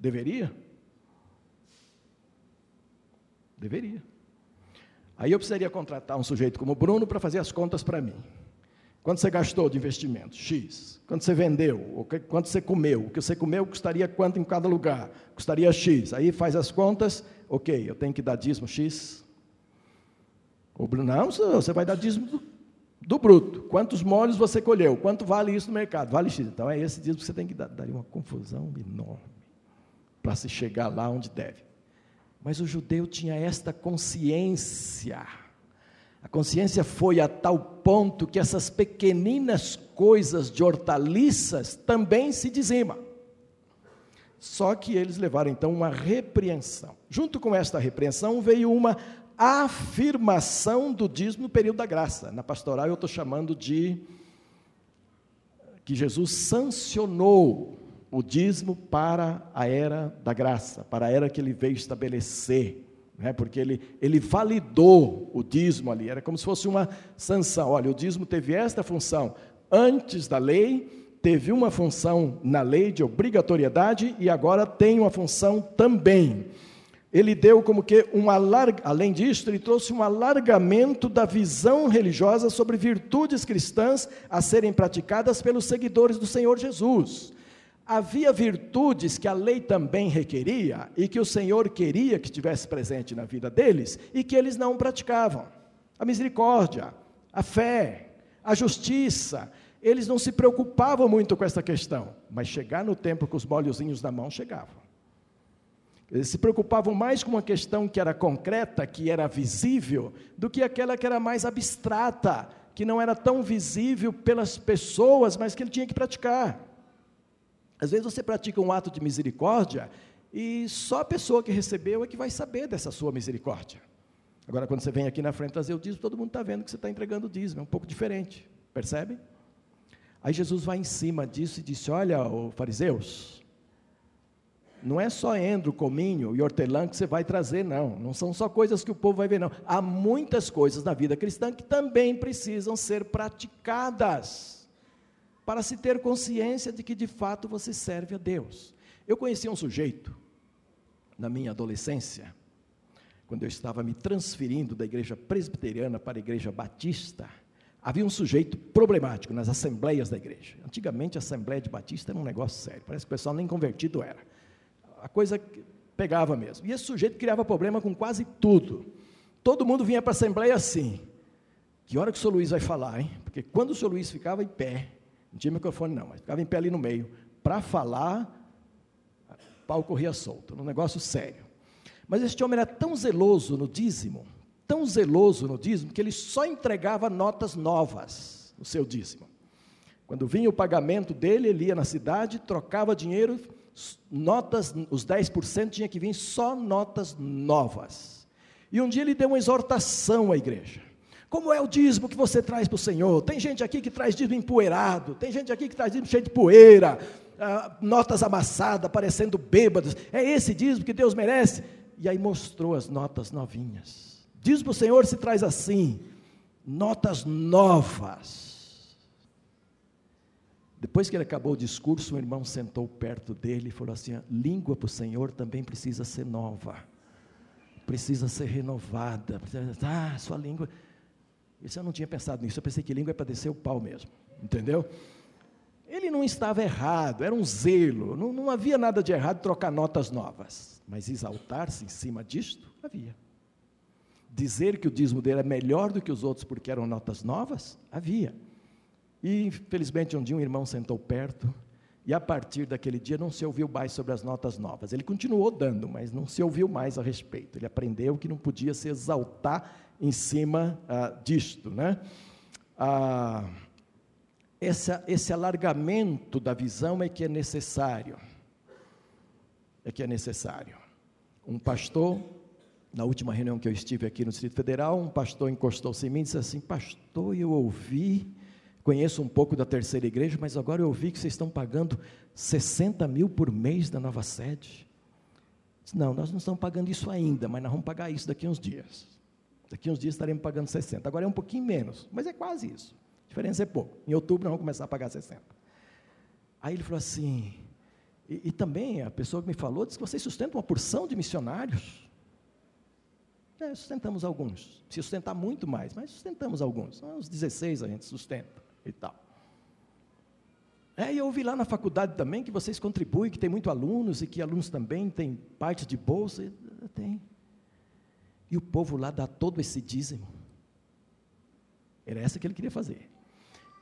Deveria? Deveria. Aí eu precisaria contratar um sujeito como Bruno para fazer as contas para mim. Quanto você gastou de investimento? X. Quanto você vendeu? Quanto você comeu? O que você comeu custaria quanto em cada lugar? Custaria X. Aí faz as contas, ok, eu tenho que dar dízimo X. O não, você vai dar dízimo do, do bruto. Quantos molhos você colheu? Quanto vale isso no mercado? Vale X. Então é esse dízimo que você tem que dar. Daria uma confusão enorme para se chegar lá onde deve. Mas o judeu tinha esta consciência a consciência foi a tal ponto que essas pequeninas coisas de hortaliças também se dizimam. Só que eles levaram então uma repreensão. Junto com esta repreensão veio uma afirmação do dízimo no período da graça. Na pastoral eu estou chamando de que Jesus sancionou o dízimo para a era da graça, para a era que ele veio estabelecer né, porque ele, ele validou o dízimo ali, era como se fosse uma sanção. Olha, o dízimo teve esta função antes da lei, teve uma função na lei de obrigatoriedade e agora tem uma função também. Ele deu como que um alarg... além disso, ele trouxe um alargamento da visão religiosa sobre virtudes cristãs a serem praticadas pelos seguidores do Senhor Jesus. Havia virtudes que a lei também requeria e que o Senhor queria que estivesse presente na vida deles e que eles não praticavam. A misericórdia, a fé, a justiça, eles não se preocupavam muito com essa questão, mas chegar no templo com os molhozinhos na mão chegavam. Eles se preocupavam mais com uma questão que era concreta, que era visível, do que aquela que era mais abstrata, que não era tão visível pelas pessoas, mas que ele tinha que praticar. Às vezes você pratica um ato de misericórdia e só a pessoa que recebeu é que vai saber dessa sua misericórdia. Agora, quando você vem aqui na frente trazer o dízimo, todo mundo está vendo que você está entregando o dízimo, é um pouco diferente, percebe? Aí Jesus vai em cima disso e disse: Olha, fariseus, não é só endro, cominho e hortelã que você vai trazer, não. Não são só coisas que o povo vai ver, não. Há muitas coisas na vida cristã que também precisam ser praticadas para se ter consciência de que de fato você serve a Deus. Eu conheci um sujeito, na minha adolescência, quando eu estava me transferindo da igreja presbiteriana para a igreja batista, havia um sujeito problemático nas assembleias da igreja. Antigamente a assembleia de batista era um negócio sério, parece que o pessoal nem convertido era. A coisa pegava mesmo. E esse sujeito criava problema com quase tudo. Todo mundo vinha para a assembleia assim. Que hora que o senhor Luiz vai falar, hein? Porque quando o senhor Luiz ficava em pé, não tinha microfone não, mas ficava em pé ali no meio, para falar, o pau corria solto, um negócio sério. Mas este homem era tão zeloso no dízimo, tão zeloso no dízimo, que ele só entregava notas novas no seu dízimo. Quando vinha o pagamento dele, ele ia na cidade, trocava dinheiro, notas, os 10% tinha que vir só notas novas. E um dia ele deu uma exortação à igreja. Como é o dízimo que você traz para o Senhor? Tem gente aqui que traz dízimo empoeirado, tem gente aqui que traz dízimo cheio de poeira, ah, notas amassadas, parecendo bêbados. É esse dízimo que Deus merece? e aí mostrou as notas novinhas. Diz para o Senhor se traz assim, notas novas. Depois que ele acabou o discurso, o irmão sentou perto dele e falou assim: língua para o Senhor também precisa ser nova, precisa ser renovada. Ah, sua língua. Eu não tinha pensado nisso, eu pensei que língua é para descer o pau mesmo, entendeu? Ele não estava errado, era um zelo, não, não havia nada de errado trocar notas novas, mas exaltar-se em cima disto, havia. Dizer que o dízimo dele é melhor do que os outros porque eram notas novas, havia. E, infelizmente, um dia um irmão sentou perto, e a partir daquele dia não se ouviu mais sobre as notas novas. Ele continuou dando, mas não se ouviu mais a respeito. Ele aprendeu que não podia se exaltar em cima ah, disto, né? Ah, essa, esse alargamento da visão é que é necessário. É que é necessário. Um pastor, na última reunião que eu estive aqui no Distrito Federal, um pastor encostou-se em mim e disse assim: Pastor, eu ouvi, conheço um pouco da terceira igreja, mas agora eu ouvi que vocês estão pagando 60 mil por mês da nova sede. Disse, não, nós não estamos pagando isso ainda, mas nós vamos pagar isso daqui a uns dias. Daqui a uns dias estaremos pagando 60. Agora é um pouquinho menos, mas é quase isso diferença é pouco. Em outubro nós vamos começar a pagar 60. Aí ele falou assim, e, e também a pessoa que me falou disse que vocês sustentam uma porção de missionários. É, sustentamos alguns. Se sustentar muito mais, mas sustentamos alguns. Uns 16 a gente sustenta e tal. É, e eu ouvi lá na faculdade também que vocês contribuem, que tem muito alunos e que alunos também têm parte de bolsa. Tem. E o povo lá dá todo esse dízimo. Era essa que ele queria fazer.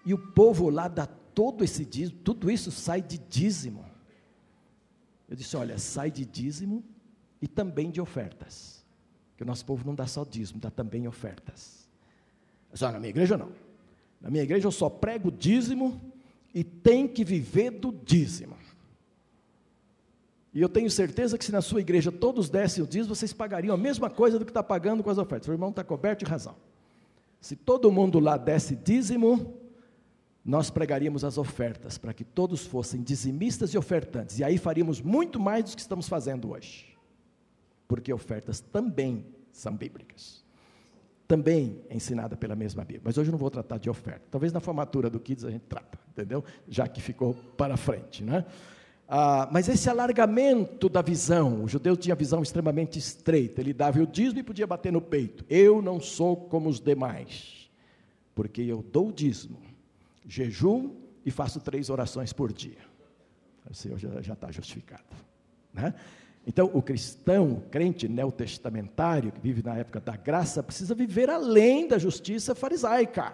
E o povo lá dá todo esse dízimo, tudo isso sai de dízimo. Eu disse: olha, sai de dízimo e também de ofertas. Que o nosso povo não dá só dízimo, dá também ofertas. Só na minha igreja não. Na minha igreja eu só prego dízimo e tem que viver do dízimo. E eu tenho certeza que se na sua igreja todos dessem o dízimo, vocês pagariam a mesma coisa do que está pagando com as ofertas. O irmão está coberto de razão. Se todo mundo lá desse dízimo, nós pregaríamos as ofertas para que todos fossem dizimistas e ofertantes, e aí faríamos muito mais do que estamos fazendo hoje, porque ofertas também são bíblicas, também é ensinada pela mesma Bíblia. Mas hoje eu não vou tratar de oferta, talvez na formatura do Kids a gente trata, entendeu? Já que ficou para frente, né? Ah, mas esse alargamento da visão, o judeu tinha visão extremamente estreita, ele dava o dízimo e podia bater no peito. Eu não sou como os demais, porque eu dou o dízimo jejum e faço três orações por dia. O Senhor já está justificado. Né? Então, o cristão, o crente neotestamentário, que vive na época da graça, precisa viver além da justiça farisaica.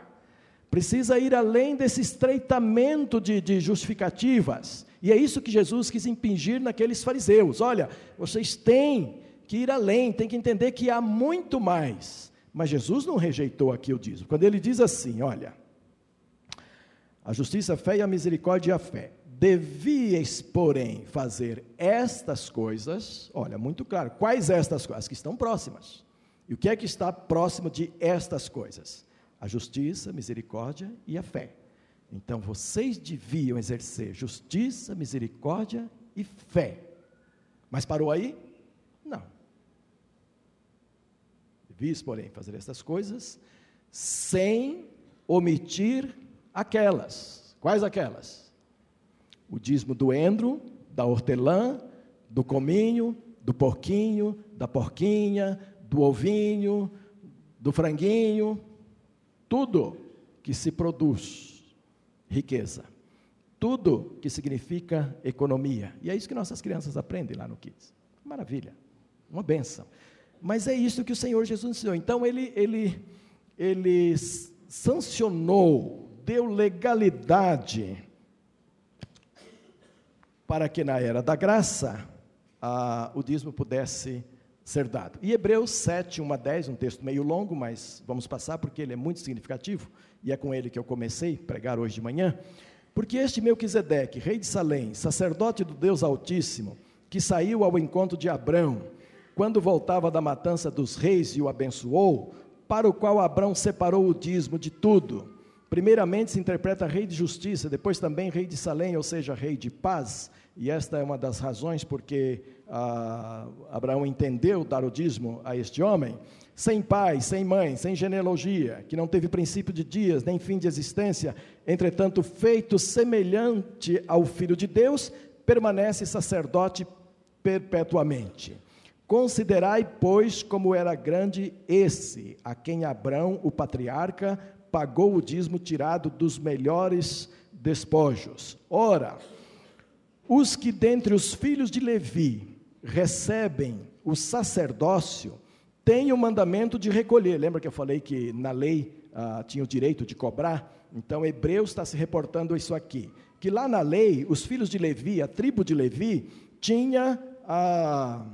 Precisa ir além desse estreitamento de, de justificativas. E é isso que Jesus quis impingir naqueles fariseus. Olha, vocês têm que ir além, têm que entender que há muito mais. Mas Jesus não rejeitou aqui o dízimo. Quando ele diz assim, olha, a justiça, a fé e a misericórdia e a fé. Devias, porém, fazer estas coisas, olha, muito claro, quais estas coisas? As que estão próximas. E o que é que está próximo de estas coisas? A justiça, misericórdia e a fé. Então, vocês deviam exercer justiça, misericórdia e fé. Mas parou aí? Não. Devias, porém, fazer estas coisas sem omitir aquelas. Quais aquelas? O dízimo do endro, da hortelã, do cominho, do porquinho, da porquinha, do ovinho, do franguinho, tudo que se produz riqueza, tudo que significa economia. E é isso que nossas crianças aprendem lá no Kids. Maravilha, uma benção. Mas é isso que o Senhor Jesus ensinou. Então ele, ele, ele sancionou, deu legalidade para que na era da graça o dízimo pudesse ser dado. E Hebreus 7, 1 a 10, um texto meio longo, mas vamos passar porque ele é muito significativo, e é com ele que eu comecei a pregar hoje de manhã. Porque este Melquisedeque, rei de Salém, sacerdote do Deus Altíssimo, que saiu ao encontro de Abrão, quando voltava da matança dos reis e o abençoou, para o qual Abrão separou o dízimo de tudo. Primeiramente se interpreta rei de justiça, depois também rei de Salém, ou seja, rei de paz, e esta é uma das razões porque ah, Abraão entendeu dar o dízimo a este homem, sem pai, sem mãe, sem genealogia, que não teve princípio de dias, nem fim de existência, entretanto, feito semelhante ao Filho de Deus, permanece sacerdote perpetuamente. Considerai, pois, como era grande esse, a quem Abraão, o patriarca, pagou o dízimo tirado dos melhores despojos. Ora, os que dentre os filhos de Levi recebem o sacerdócio têm o mandamento de recolher. Lembra que eu falei que na lei ah, tinha o direito de cobrar? Então, Hebreus está se reportando isso aqui. Que lá na lei, os filhos de Levi, a tribo de Levi, tinha ah,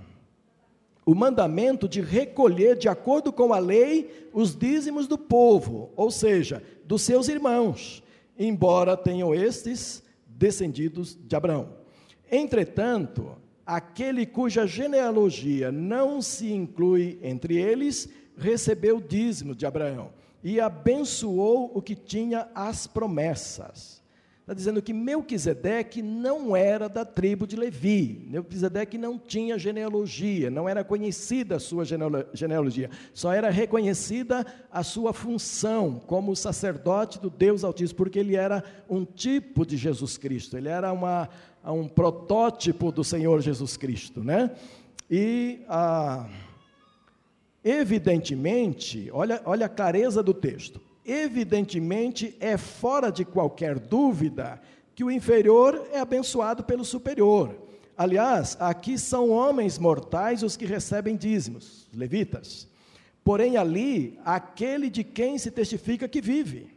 o mandamento de recolher, de acordo com a lei, os dízimos do povo, ou seja, dos seus irmãos, embora tenham estes descendidos de Abraão. Entretanto, aquele cuja genealogia não se inclui entre eles, recebeu o dízimo de Abraão e abençoou o que tinha as promessas. Está dizendo que Melquisedeque não era da tribo de Levi. Melquisedeque não tinha genealogia, não era conhecida a sua genealogia, só era reconhecida a sua função como sacerdote do Deus Altíssimo, porque ele era um tipo de Jesus Cristo, ele era uma, um protótipo do Senhor Jesus Cristo, né? E, ah, evidentemente, olha, olha a clareza do texto evidentemente é fora de qualquer dúvida que o inferior é abençoado pelo superior. Aliás, aqui são homens mortais os que recebem dízimos, levitas. Porém, ali, aquele de quem se testifica que vive.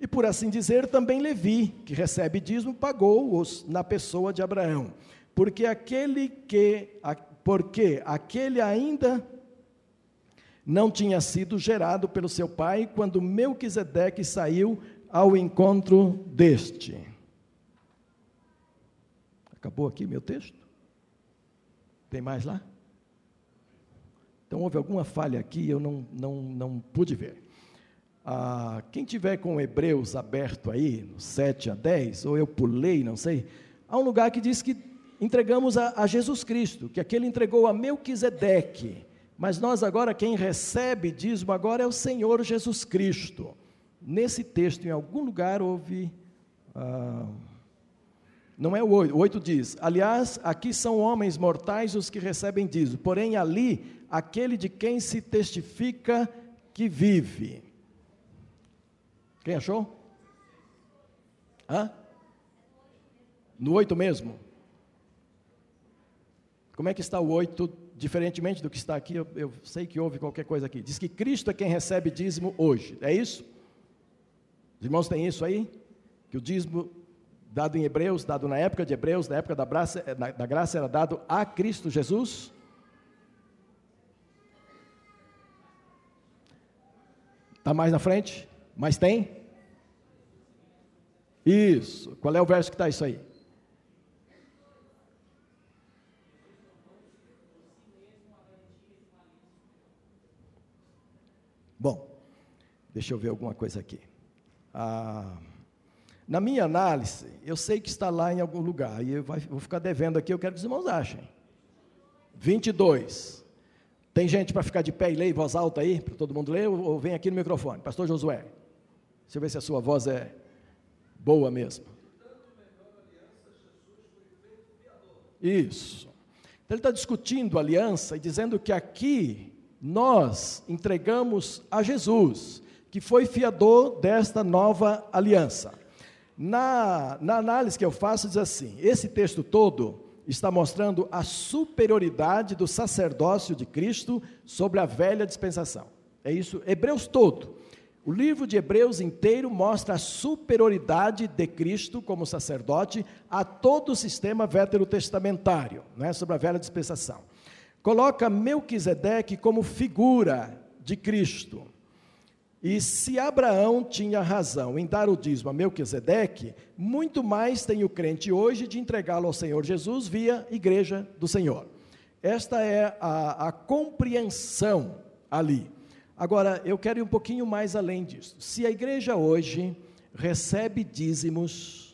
E por assim dizer, também Levi, que recebe dízimo, pagou-os na pessoa de Abraão. Porque aquele que, porque aquele ainda não tinha sido gerado pelo seu pai quando Melquisedeque saiu ao encontro deste. Acabou aqui meu texto? Tem mais lá? Então houve alguma falha aqui, eu não, não, não pude ver. Ah, quem tiver com Hebreus aberto aí, no 7 a 10, ou eu pulei, não sei, há um lugar que diz que entregamos a, a Jesus Cristo, que aquele entregou a Melquisedeque mas nós agora, quem recebe dízimo agora é o Senhor Jesus Cristo. Nesse texto, em algum lugar, houve. Ah, não é o 8, o 8 diz: Aliás, aqui são homens mortais os que recebem dízimo, porém ali, aquele de quem se testifica que vive. Quem achou? Hã? No 8 mesmo? Como é que está o 8 diferentemente do que está aqui, eu, eu, sei que houve qualquer coisa aqui. Diz que Cristo é quem recebe dízimo hoje. É isso? Os irmãos têm isso aí? Que o dízimo dado em Hebreus, dado na época de Hebreus, na época da graça, da graça era dado a Cristo Jesus? Está mais na frente? Mas tem? Isso. Qual é o verso que está isso aí? Bom, deixa eu ver alguma coisa aqui. Ah, na minha análise, eu sei que está lá em algum lugar, e eu vou ficar devendo aqui, eu quero que os irmãos achem. 22. Tem gente para ficar de pé e ler em voz alta aí, para todo mundo ler, ou vem aqui no microfone? Pastor Josué, deixa eu ver se a sua voz é boa mesmo. Isso. Então ele está discutindo aliança e dizendo que aqui nós entregamos a Jesus, que foi fiador desta nova aliança. Na, na análise que eu faço, diz assim: esse texto todo está mostrando a superioridade do sacerdócio de Cristo sobre a velha dispensação. É isso, Hebreus todo. O livro de Hebreus inteiro mostra a superioridade de Cristo como sacerdote a todo o sistema veterotestamentário, né, sobre a velha dispensação. Coloca Melquisedeque como figura de Cristo. E se Abraão tinha razão em dar o dízimo a Melquisedeque, muito mais tem o crente hoje de entregá-lo ao Senhor Jesus via igreja do Senhor. Esta é a, a compreensão ali. Agora, eu quero ir um pouquinho mais além disso. Se a igreja hoje recebe dízimos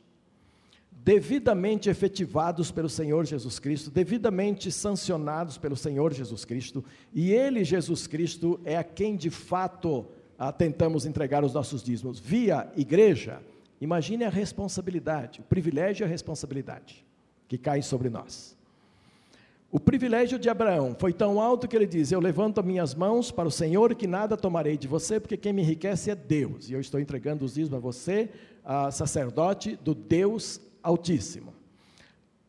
devidamente efetivados pelo Senhor Jesus Cristo, devidamente sancionados pelo Senhor Jesus Cristo, e Ele, Jesus Cristo, é a quem de fato ah, tentamos entregar os nossos dízimos via igreja, imagine a responsabilidade, o privilégio e a responsabilidade que cai sobre nós. O privilégio de Abraão foi tão alto que ele diz: Eu levanto minhas mãos para o Senhor, que nada tomarei de você, porque quem me enriquece é Deus, e eu estou entregando os dízimos a você, a sacerdote do Deus Altíssimo.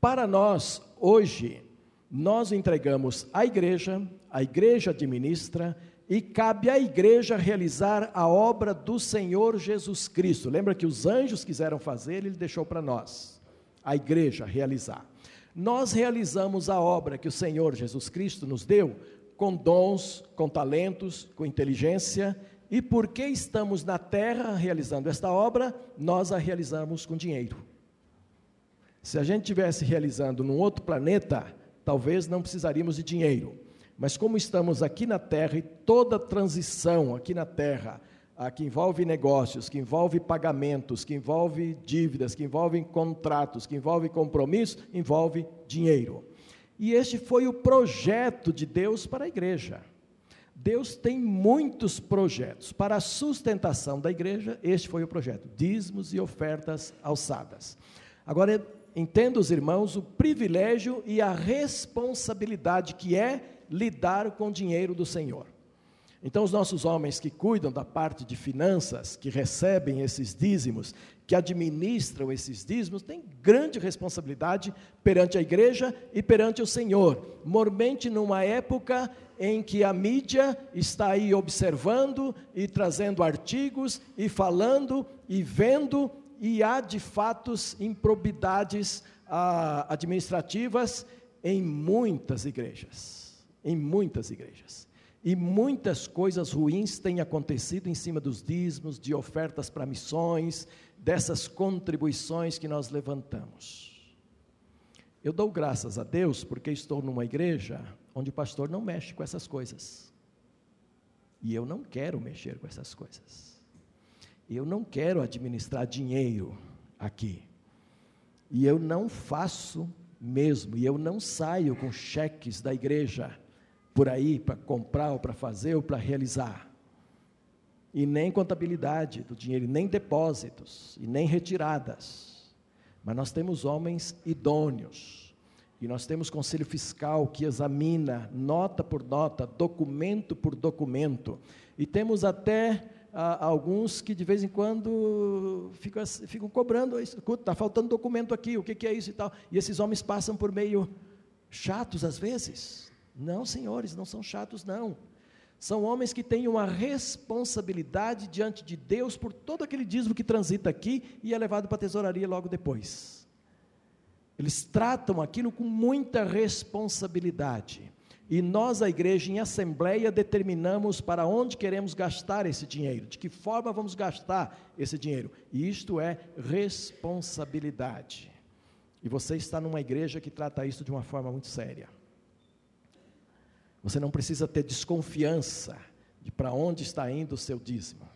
Para nós, hoje, nós entregamos à igreja, a igreja administra, e cabe à igreja realizar a obra do Senhor Jesus Cristo. Lembra que os anjos quiseram fazer, ele deixou para nós, a igreja realizar nós realizamos a obra que o Senhor Jesus Cristo nos deu com dons, com talentos, com inteligência, e porque estamos na terra realizando esta obra, nós a realizamos com dinheiro. Se a gente tivesse realizando num outro planeta, talvez não precisaríamos de dinheiro. Mas como estamos aqui na terra e toda transição aqui na terra ah, que envolve negócios, que envolve pagamentos, que envolve dívidas, que envolve contratos, que envolve compromisso, envolve dinheiro. E este foi o projeto de Deus para a igreja. Deus tem muitos projetos. Para a sustentação da igreja, este foi o projeto: dízimos e ofertas alçadas. Agora, entenda os irmãos o privilégio e a responsabilidade que é lidar com o dinheiro do Senhor. Então, os nossos homens que cuidam da parte de finanças, que recebem esses dízimos, que administram esses dízimos, têm grande responsabilidade perante a igreja e perante o Senhor. Mormente numa época em que a mídia está aí observando e trazendo artigos e falando e vendo, e há de fatos improbidades ah, administrativas em muitas igrejas. Em muitas igrejas. E muitas coisas ruins têm acontecido em cima dos dízimos, de ofertas para missões, dessas contribuições que nós levantamos. Eu dou graças a Deus porque estou numa igreja onde o pastor não mexe com essas coisas. E eu não quero mexer com essas coisas. Eu não quero administrar dinheiro aqui. E eu não faço mesmo, e eu não saio com cheques da igreja por aí para comprar ou para fazer ou para realizar. E nem contabilidade do dinheiro, nem depósitos, e nem retiradas. Mas nós temos homens idôneos. E nós temos conselho fiscal que examina nota por nota, documento por documento. E temos até ah, alguns que de vez em quando ficam, ficam cobrando, está faltando documento aqui, o que, que é isso e tal. E esses homens passam por meio chatos às vezes, não, senhores, não são chatos, não. São homens que têm uma responsabilidade diante de Deus por todo aquele dízimo que transita aqui e é levado para a tesouraria logo depois. Eles tratam aquilo com muita responsabilidade. E nós, a igreja, em assembleia, determinamos para onde queremos gastar esse dinheiro, de que forma vamos gastar esse dinheiro. E isto é responsabilidade. E você está numa igreja que trata isso de uma forma muito séria. Você não precisa ter desconfiança de para onde está indo o seu dízimo.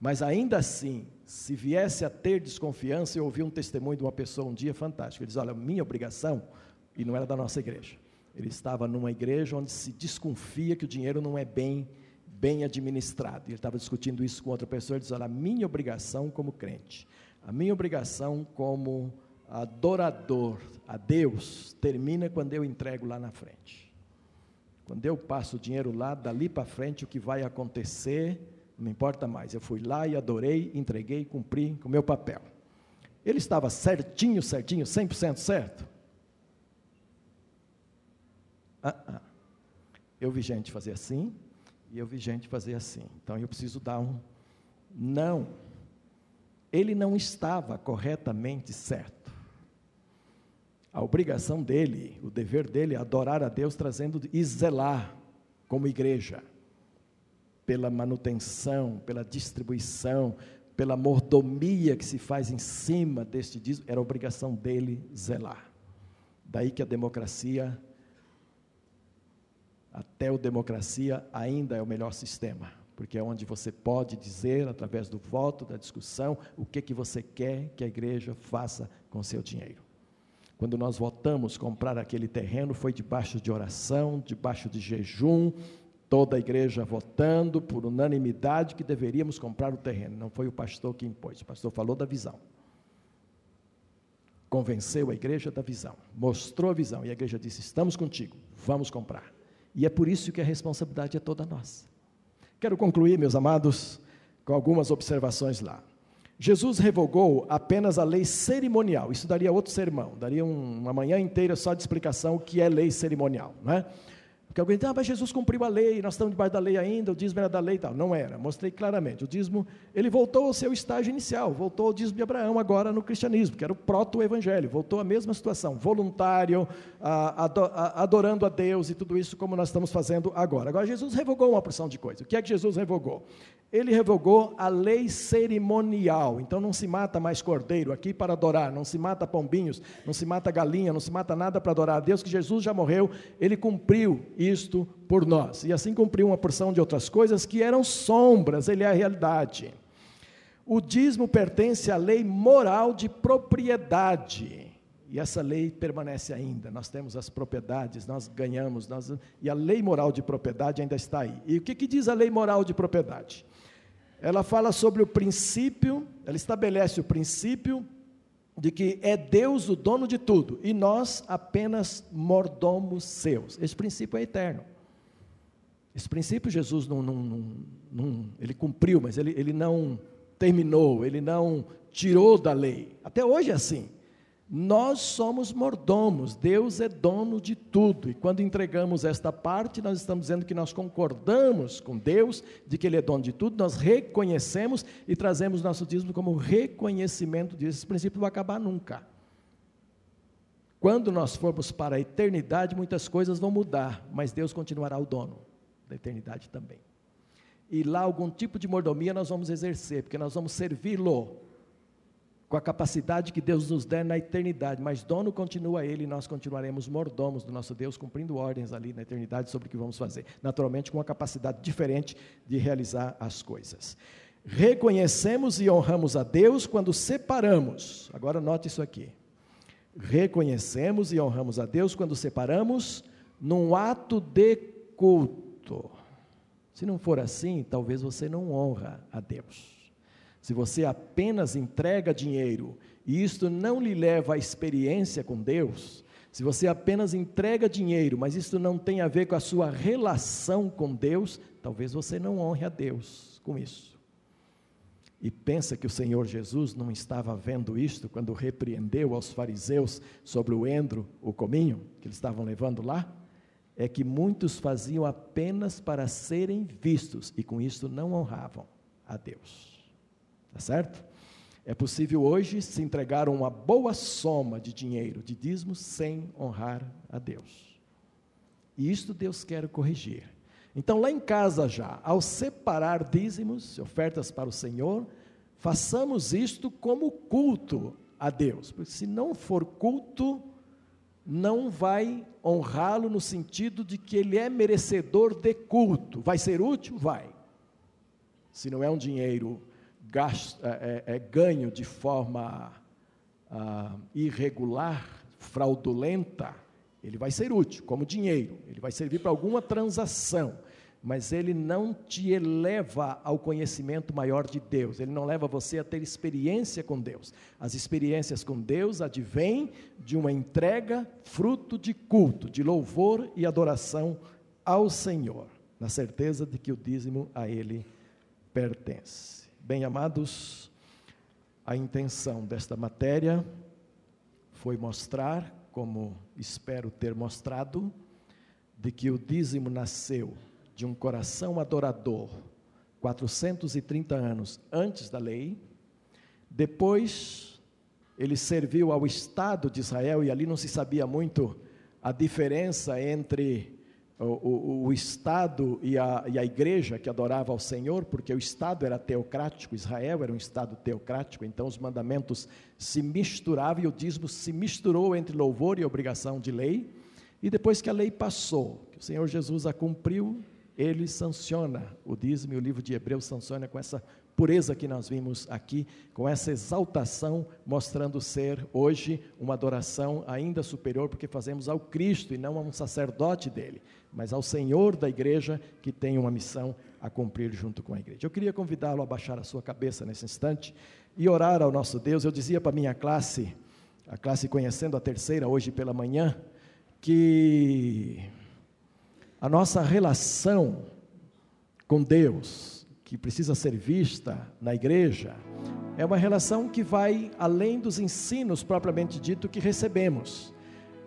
Mas ainda assim, se viesse a ter desconfiança, eu ouvi um testemunho de uma pessoa um dia fantástico. Ele diz: Olha, minha obrigação, e não era da nossa igreja. Ele estava numa igreja onde se desconfia que o dinheiro não é bem, bem administrado. Ele estava discutindo isso com outra pessoa. Ele diz: Olha, a minha obrigação como crente, a minha obrigação como adorador a Deus, termina quando eu entrego lá na frente. Quando eu passo o dinheiro lá, dali para frente, o que vai acontecer, não importa mais. Eu fui lá e adorei, entreguei, cumpri com o meu papel. Ele estava certinho, certinho, 100% certo? Ah, ah. Eu vi gente fazer assim, e eu vi gente fazer assim. Então eu preciso dar um não. Ele não estava corretamente certo. A obrigação dele, o dever dele é adorar a Deus trazendo e zelar como igreja pela manutenção, pela distribuição, pela mordomia que se faz em cima deste dízimo, era obrigação dele zelar. Daí que a democracia, até o democracia ainda é o melhor sistema, porque é onde você pode dizer, através do voto, da discussão, o que, que você quer que a igreja faça com seu dinheiro. Quando nós votamos comprar aquele terreno, foi debaixo de oração, debaixo de jejum, toda a igreja votando por unanimidade que deveríamos comprar o terreno. Não foi o pastor que impôs, o pastor falou da visão. Convenceu a igreja da visão, mostrou a visão, e a igreja disse: Estamos contigo, vamos comprar. E é por isso que a responsabilidade é toda nossa. Quero concluir, meus amados, com algumas observações lá. Jesus revogou apenas a lei cerimonial. Isso daria outro sermão, daria um, uma manhã inteira só de explicação o que é lei cerimonial, não é? Porque alguém diz, ah, mas Jesus cumpriu a lei, nós estamos debaixo da lei ainda, o dízimo era da lei e tal. Não era, mostrei claramente. O dízimo, ele voltou ao seu estágio inicial, voltou ao dízimo de Abraão agora no cristianismo, que era o proto-evangelho, voltou à mesma situação, voluntário, adorando a Deus e tudo isso como nós estamos fazendo agora. Agora, Jesus revogou uma porção de coisas. O que é que Jesus revogou? Ele revogou a lei cerimonial. Então não se mata mais cordeiro aqui para adorar, não se mata pombinhos, não se mata galinha, não se mata nada para adorar a Deus, que Jesus já morreu, ele cumpriu isto por nós. E assim cumpriu uma porção de outras coisas que eram sombras, ele é a realidade. O dízimo pertence à lei moral de propriedade. E essa lei permanece ainda. Nós temos as propriedades, nós ganhamos, nós, e a lei moral de propriedade ainda está aí. E o que, que diz a lei moral de propriedade? ela fala sobre o princípio, ela estabelece o princípio de que é Deus o dono de tudo e nós apenas mordomos seus. Esse princípio é eterno. Esse princípio Jesus não, não, não, não ele cumpriu, mas ele, ele não terminou, ele não tirou da lei. Até hoje é assim. Nós somos mordomos, Deus é dono de tudo. E quando entregamos esta parte, nós estamos dizendo que nós concordamos com Deus de que Ele é dono de tudo, nós reconhecemos e trazemos nosso dízimo como reconhecimento disso. Esse princípio não vai acabar nunca. Quando nós formos para a eternidade, muitas coisas vão mudar, mas Deus continuará o dono da eternidade também. E lá algum tipo de mordomia nós vamos exercer, porque nós vamos servi-lo com a capacidade que Deus nos der na eternidade, mas dono continua Ele e nós continuaremos mordomos do nosso Deus, cumprindo ordens ali na eternidade sobre o que vamos fazer. Naturalmente, com uma capacidade diferente de realizar as coisas. Reconhecemos e honramos a Deus quando separamos, agora note isso aqui. Reconhecemos e honramos a Deus quando separamos num ato de culto. Se não for assim, talvez você não honra a Deus. Se você apenas entrega dinheiro e isto não lhe leva à experiência com Deus, se você apenas entrega dinheiro, mas isso não tem a ver com a sua relação com Deus, talvez você não honre a Deus com isso. E pensa que o Senhor Jesus não estava vendo isto quando repreendeu aos fariseus sobre o endro, o cominho, que eles estavam levando lá? É que muitos faziam apenas para serem vistos e com isso não honravam a Deus. Tá certo? É possível hoje se entregar uma boa soma de dinheiro, de dízimo, sem honrar a Deus. E isto Deus quer corrigir. Então, lá em casa já, ao separar dízimos, ofertas para o Senhor, façamos isto como culto a Deus. Porque se não for culto, não vai honrá-lo no sentido de que ele é merecedor de culto. Vai ser útil? Vai. Se não é um dinheiro gasto, é, é, é, ganho de forma ah, irregular, fraudulenta, ele vai ser útil como dinheiro, ele vai servir para alguma transação, mas ele não te eleva ao conhecimento maior de Deus, ele não leva você a ter experiência com Deus. As experiências com Deus advêm de uma entrega fruto de culto, de louvor e adoração ao Senhor, na certeza de que o dízimo a Ele pertence. Bem, amados, a intenção desta matéria foi mostrar, como espero ter mostrado, de que o dízimo nasceu de um coração adorador 430 anos antes da lei, depois ele serviu ao Estado de Israel e ali não se sabia muito a diferença entre o, o, o Estado e a, e a igreja que adorava ao Senhor, porque o Estado era teocrático, Israel era um Estado teocrático, então os mandamentos se misturavam e o dízimo se misturou entre louvor e obrigação de lei. E depois que a lei passou, que o Senhor Jesus a cumpriu, ele sanciona o dízimo e o livro de Hebreus sanciona com essa pureza que nós vimos aqui, com essa exaltação, mostrando ser hoje uma adoração ainda superior, porque fazemos ao Cristo e não a um sacerdote dele, mas ao Senhor da igreja que tem uma missão a cumprir junto com a igreja. Eu queria convidá-lo a baixar a sua cabeça nesse instante e orar ao nosso Deus. Eu dizia para minha classe, a classe conhecendo a terceira hoje pela manhã, que a nossa relação com Deus, que precisa ser vista na igreja é uma relação que vai além dos ensinos propriamente dito que recebemos,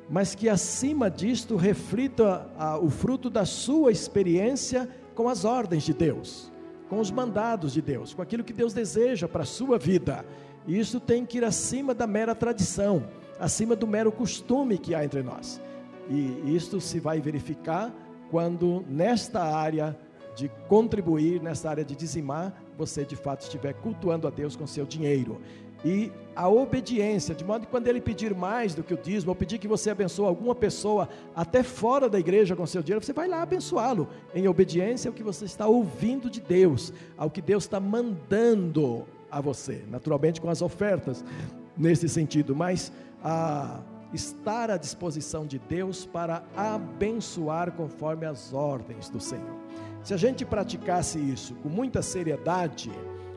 mas que acima disto reflita a, o fruto da sua experiência com as ordens de Deus, com os mandados de Deus, com aquilo que Deus deseja para a sua vida. E isso tem que ir acima da mera tradição, acima do mero costume que há entre nós. E isto se vai verificar quando nesta área de contribuir nessa área de dizimar, você de fato estiver cultuando a Deus com seu dinheiro. E a obediência, de modo que quando ele pedir mais do que o dízimo, ou pedir que você abençoe alguma pessoa até fora da igreja com seu dinheiro, você vai lá abençoá-lo em obediência ao que você está ouvindo de Deus, ao que Deus está mandando a você, naturalmente com as ofertas nesse sentido, mas a estar à disposição de Deus para abençoar conforme as ordens do Senhor. Se a gente praticasse isso com muita seriedade,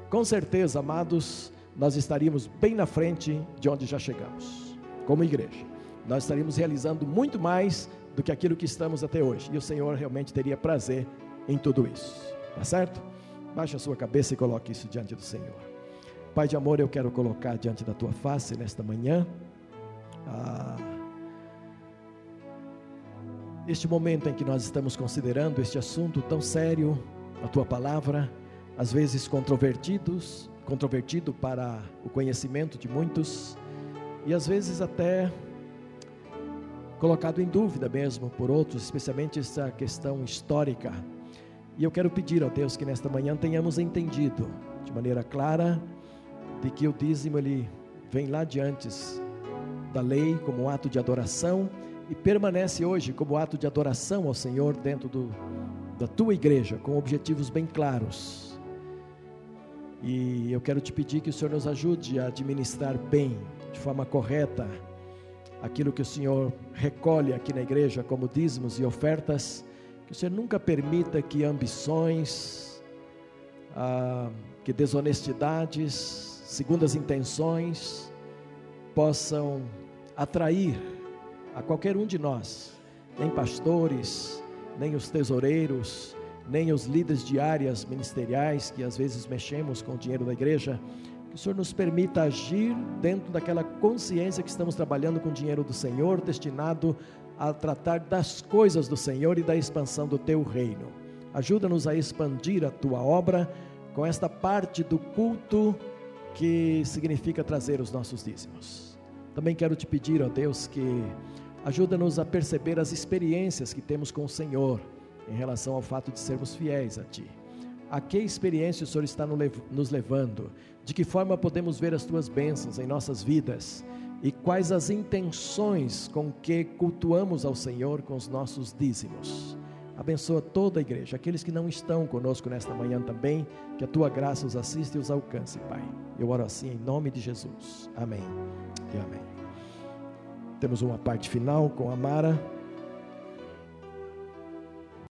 com certeza, amados, nós estaríamos bem na frente de onde já chegamos, como igreja. Nós estaríamos realizando muito mais do que aquilo que estamos até hoje, e o Senhor realmente teria prazer em tudo isso, tá certo? Baixe a sua cabeça e coloque isso diante do Senhor. Pai de amor, eu quero colocar diante da tua face nesta manhã. Ah, este momento em que nós estamos considerando este assunto tão sério, a tua palavra, às vezes controvertidos, controvertido para o conhecimento de muitos, e às vezes até colocado em dúvida mesmo por outros, especialmente essa questão histórica. E eu quero pedir ao Deus que nesta manhã tenhamos entendido de maneira clara de que o dízimo ele vem lá de antes da lei como um ato de adoração e permanece hoje como ato de adoração ao Senhor dentro do, da tua igreja, com objetivos bem claros. E eu quero te pedir que o Senhor nos ajude a administrar bem, de forma correta, aquilo que o Senhor recolhe aqui na igreja como dízimos e ofertas, que o Senhor nunca permita que ambições, ah, que desonestidades, segundas intenções, possam atrair a qualquer um de nós, nem pastores, nem os tesoureiros, nem os líderes de áreas ministeriais que às vezes mexemos com o dinheiro da igreja, que o Senhor nos permita agir dentro daquela consciência que estamos trabalhando com o dinheiro do Senhor, destinado a tratar das coisas do Senhor e da expansão do teu reino. Ajuda-nos a expandir a tua obra com esta parte do culto que significa trazer os nossos dízimos. Também quero te pedir, ó Deus, que Ajuda-nos a perceber as experiências que temos com o Senhor em relação ao fato de sermos fiéis a Ti. A que experiência o Senhor está nos levando? De que forma podemos ver as Tuas bênçãos em nossas vidas? E quais as intenções com que cultuamos ao Senhor com os nossos dízimos? Abençoa toda a igreja, aqueles que não estão conosco nesta manhã também, que a tua graça os assista e os alcance, Pai. Eu oro assim em nome de Jesus. Amém e amém. Temos uma parte final com a Mara.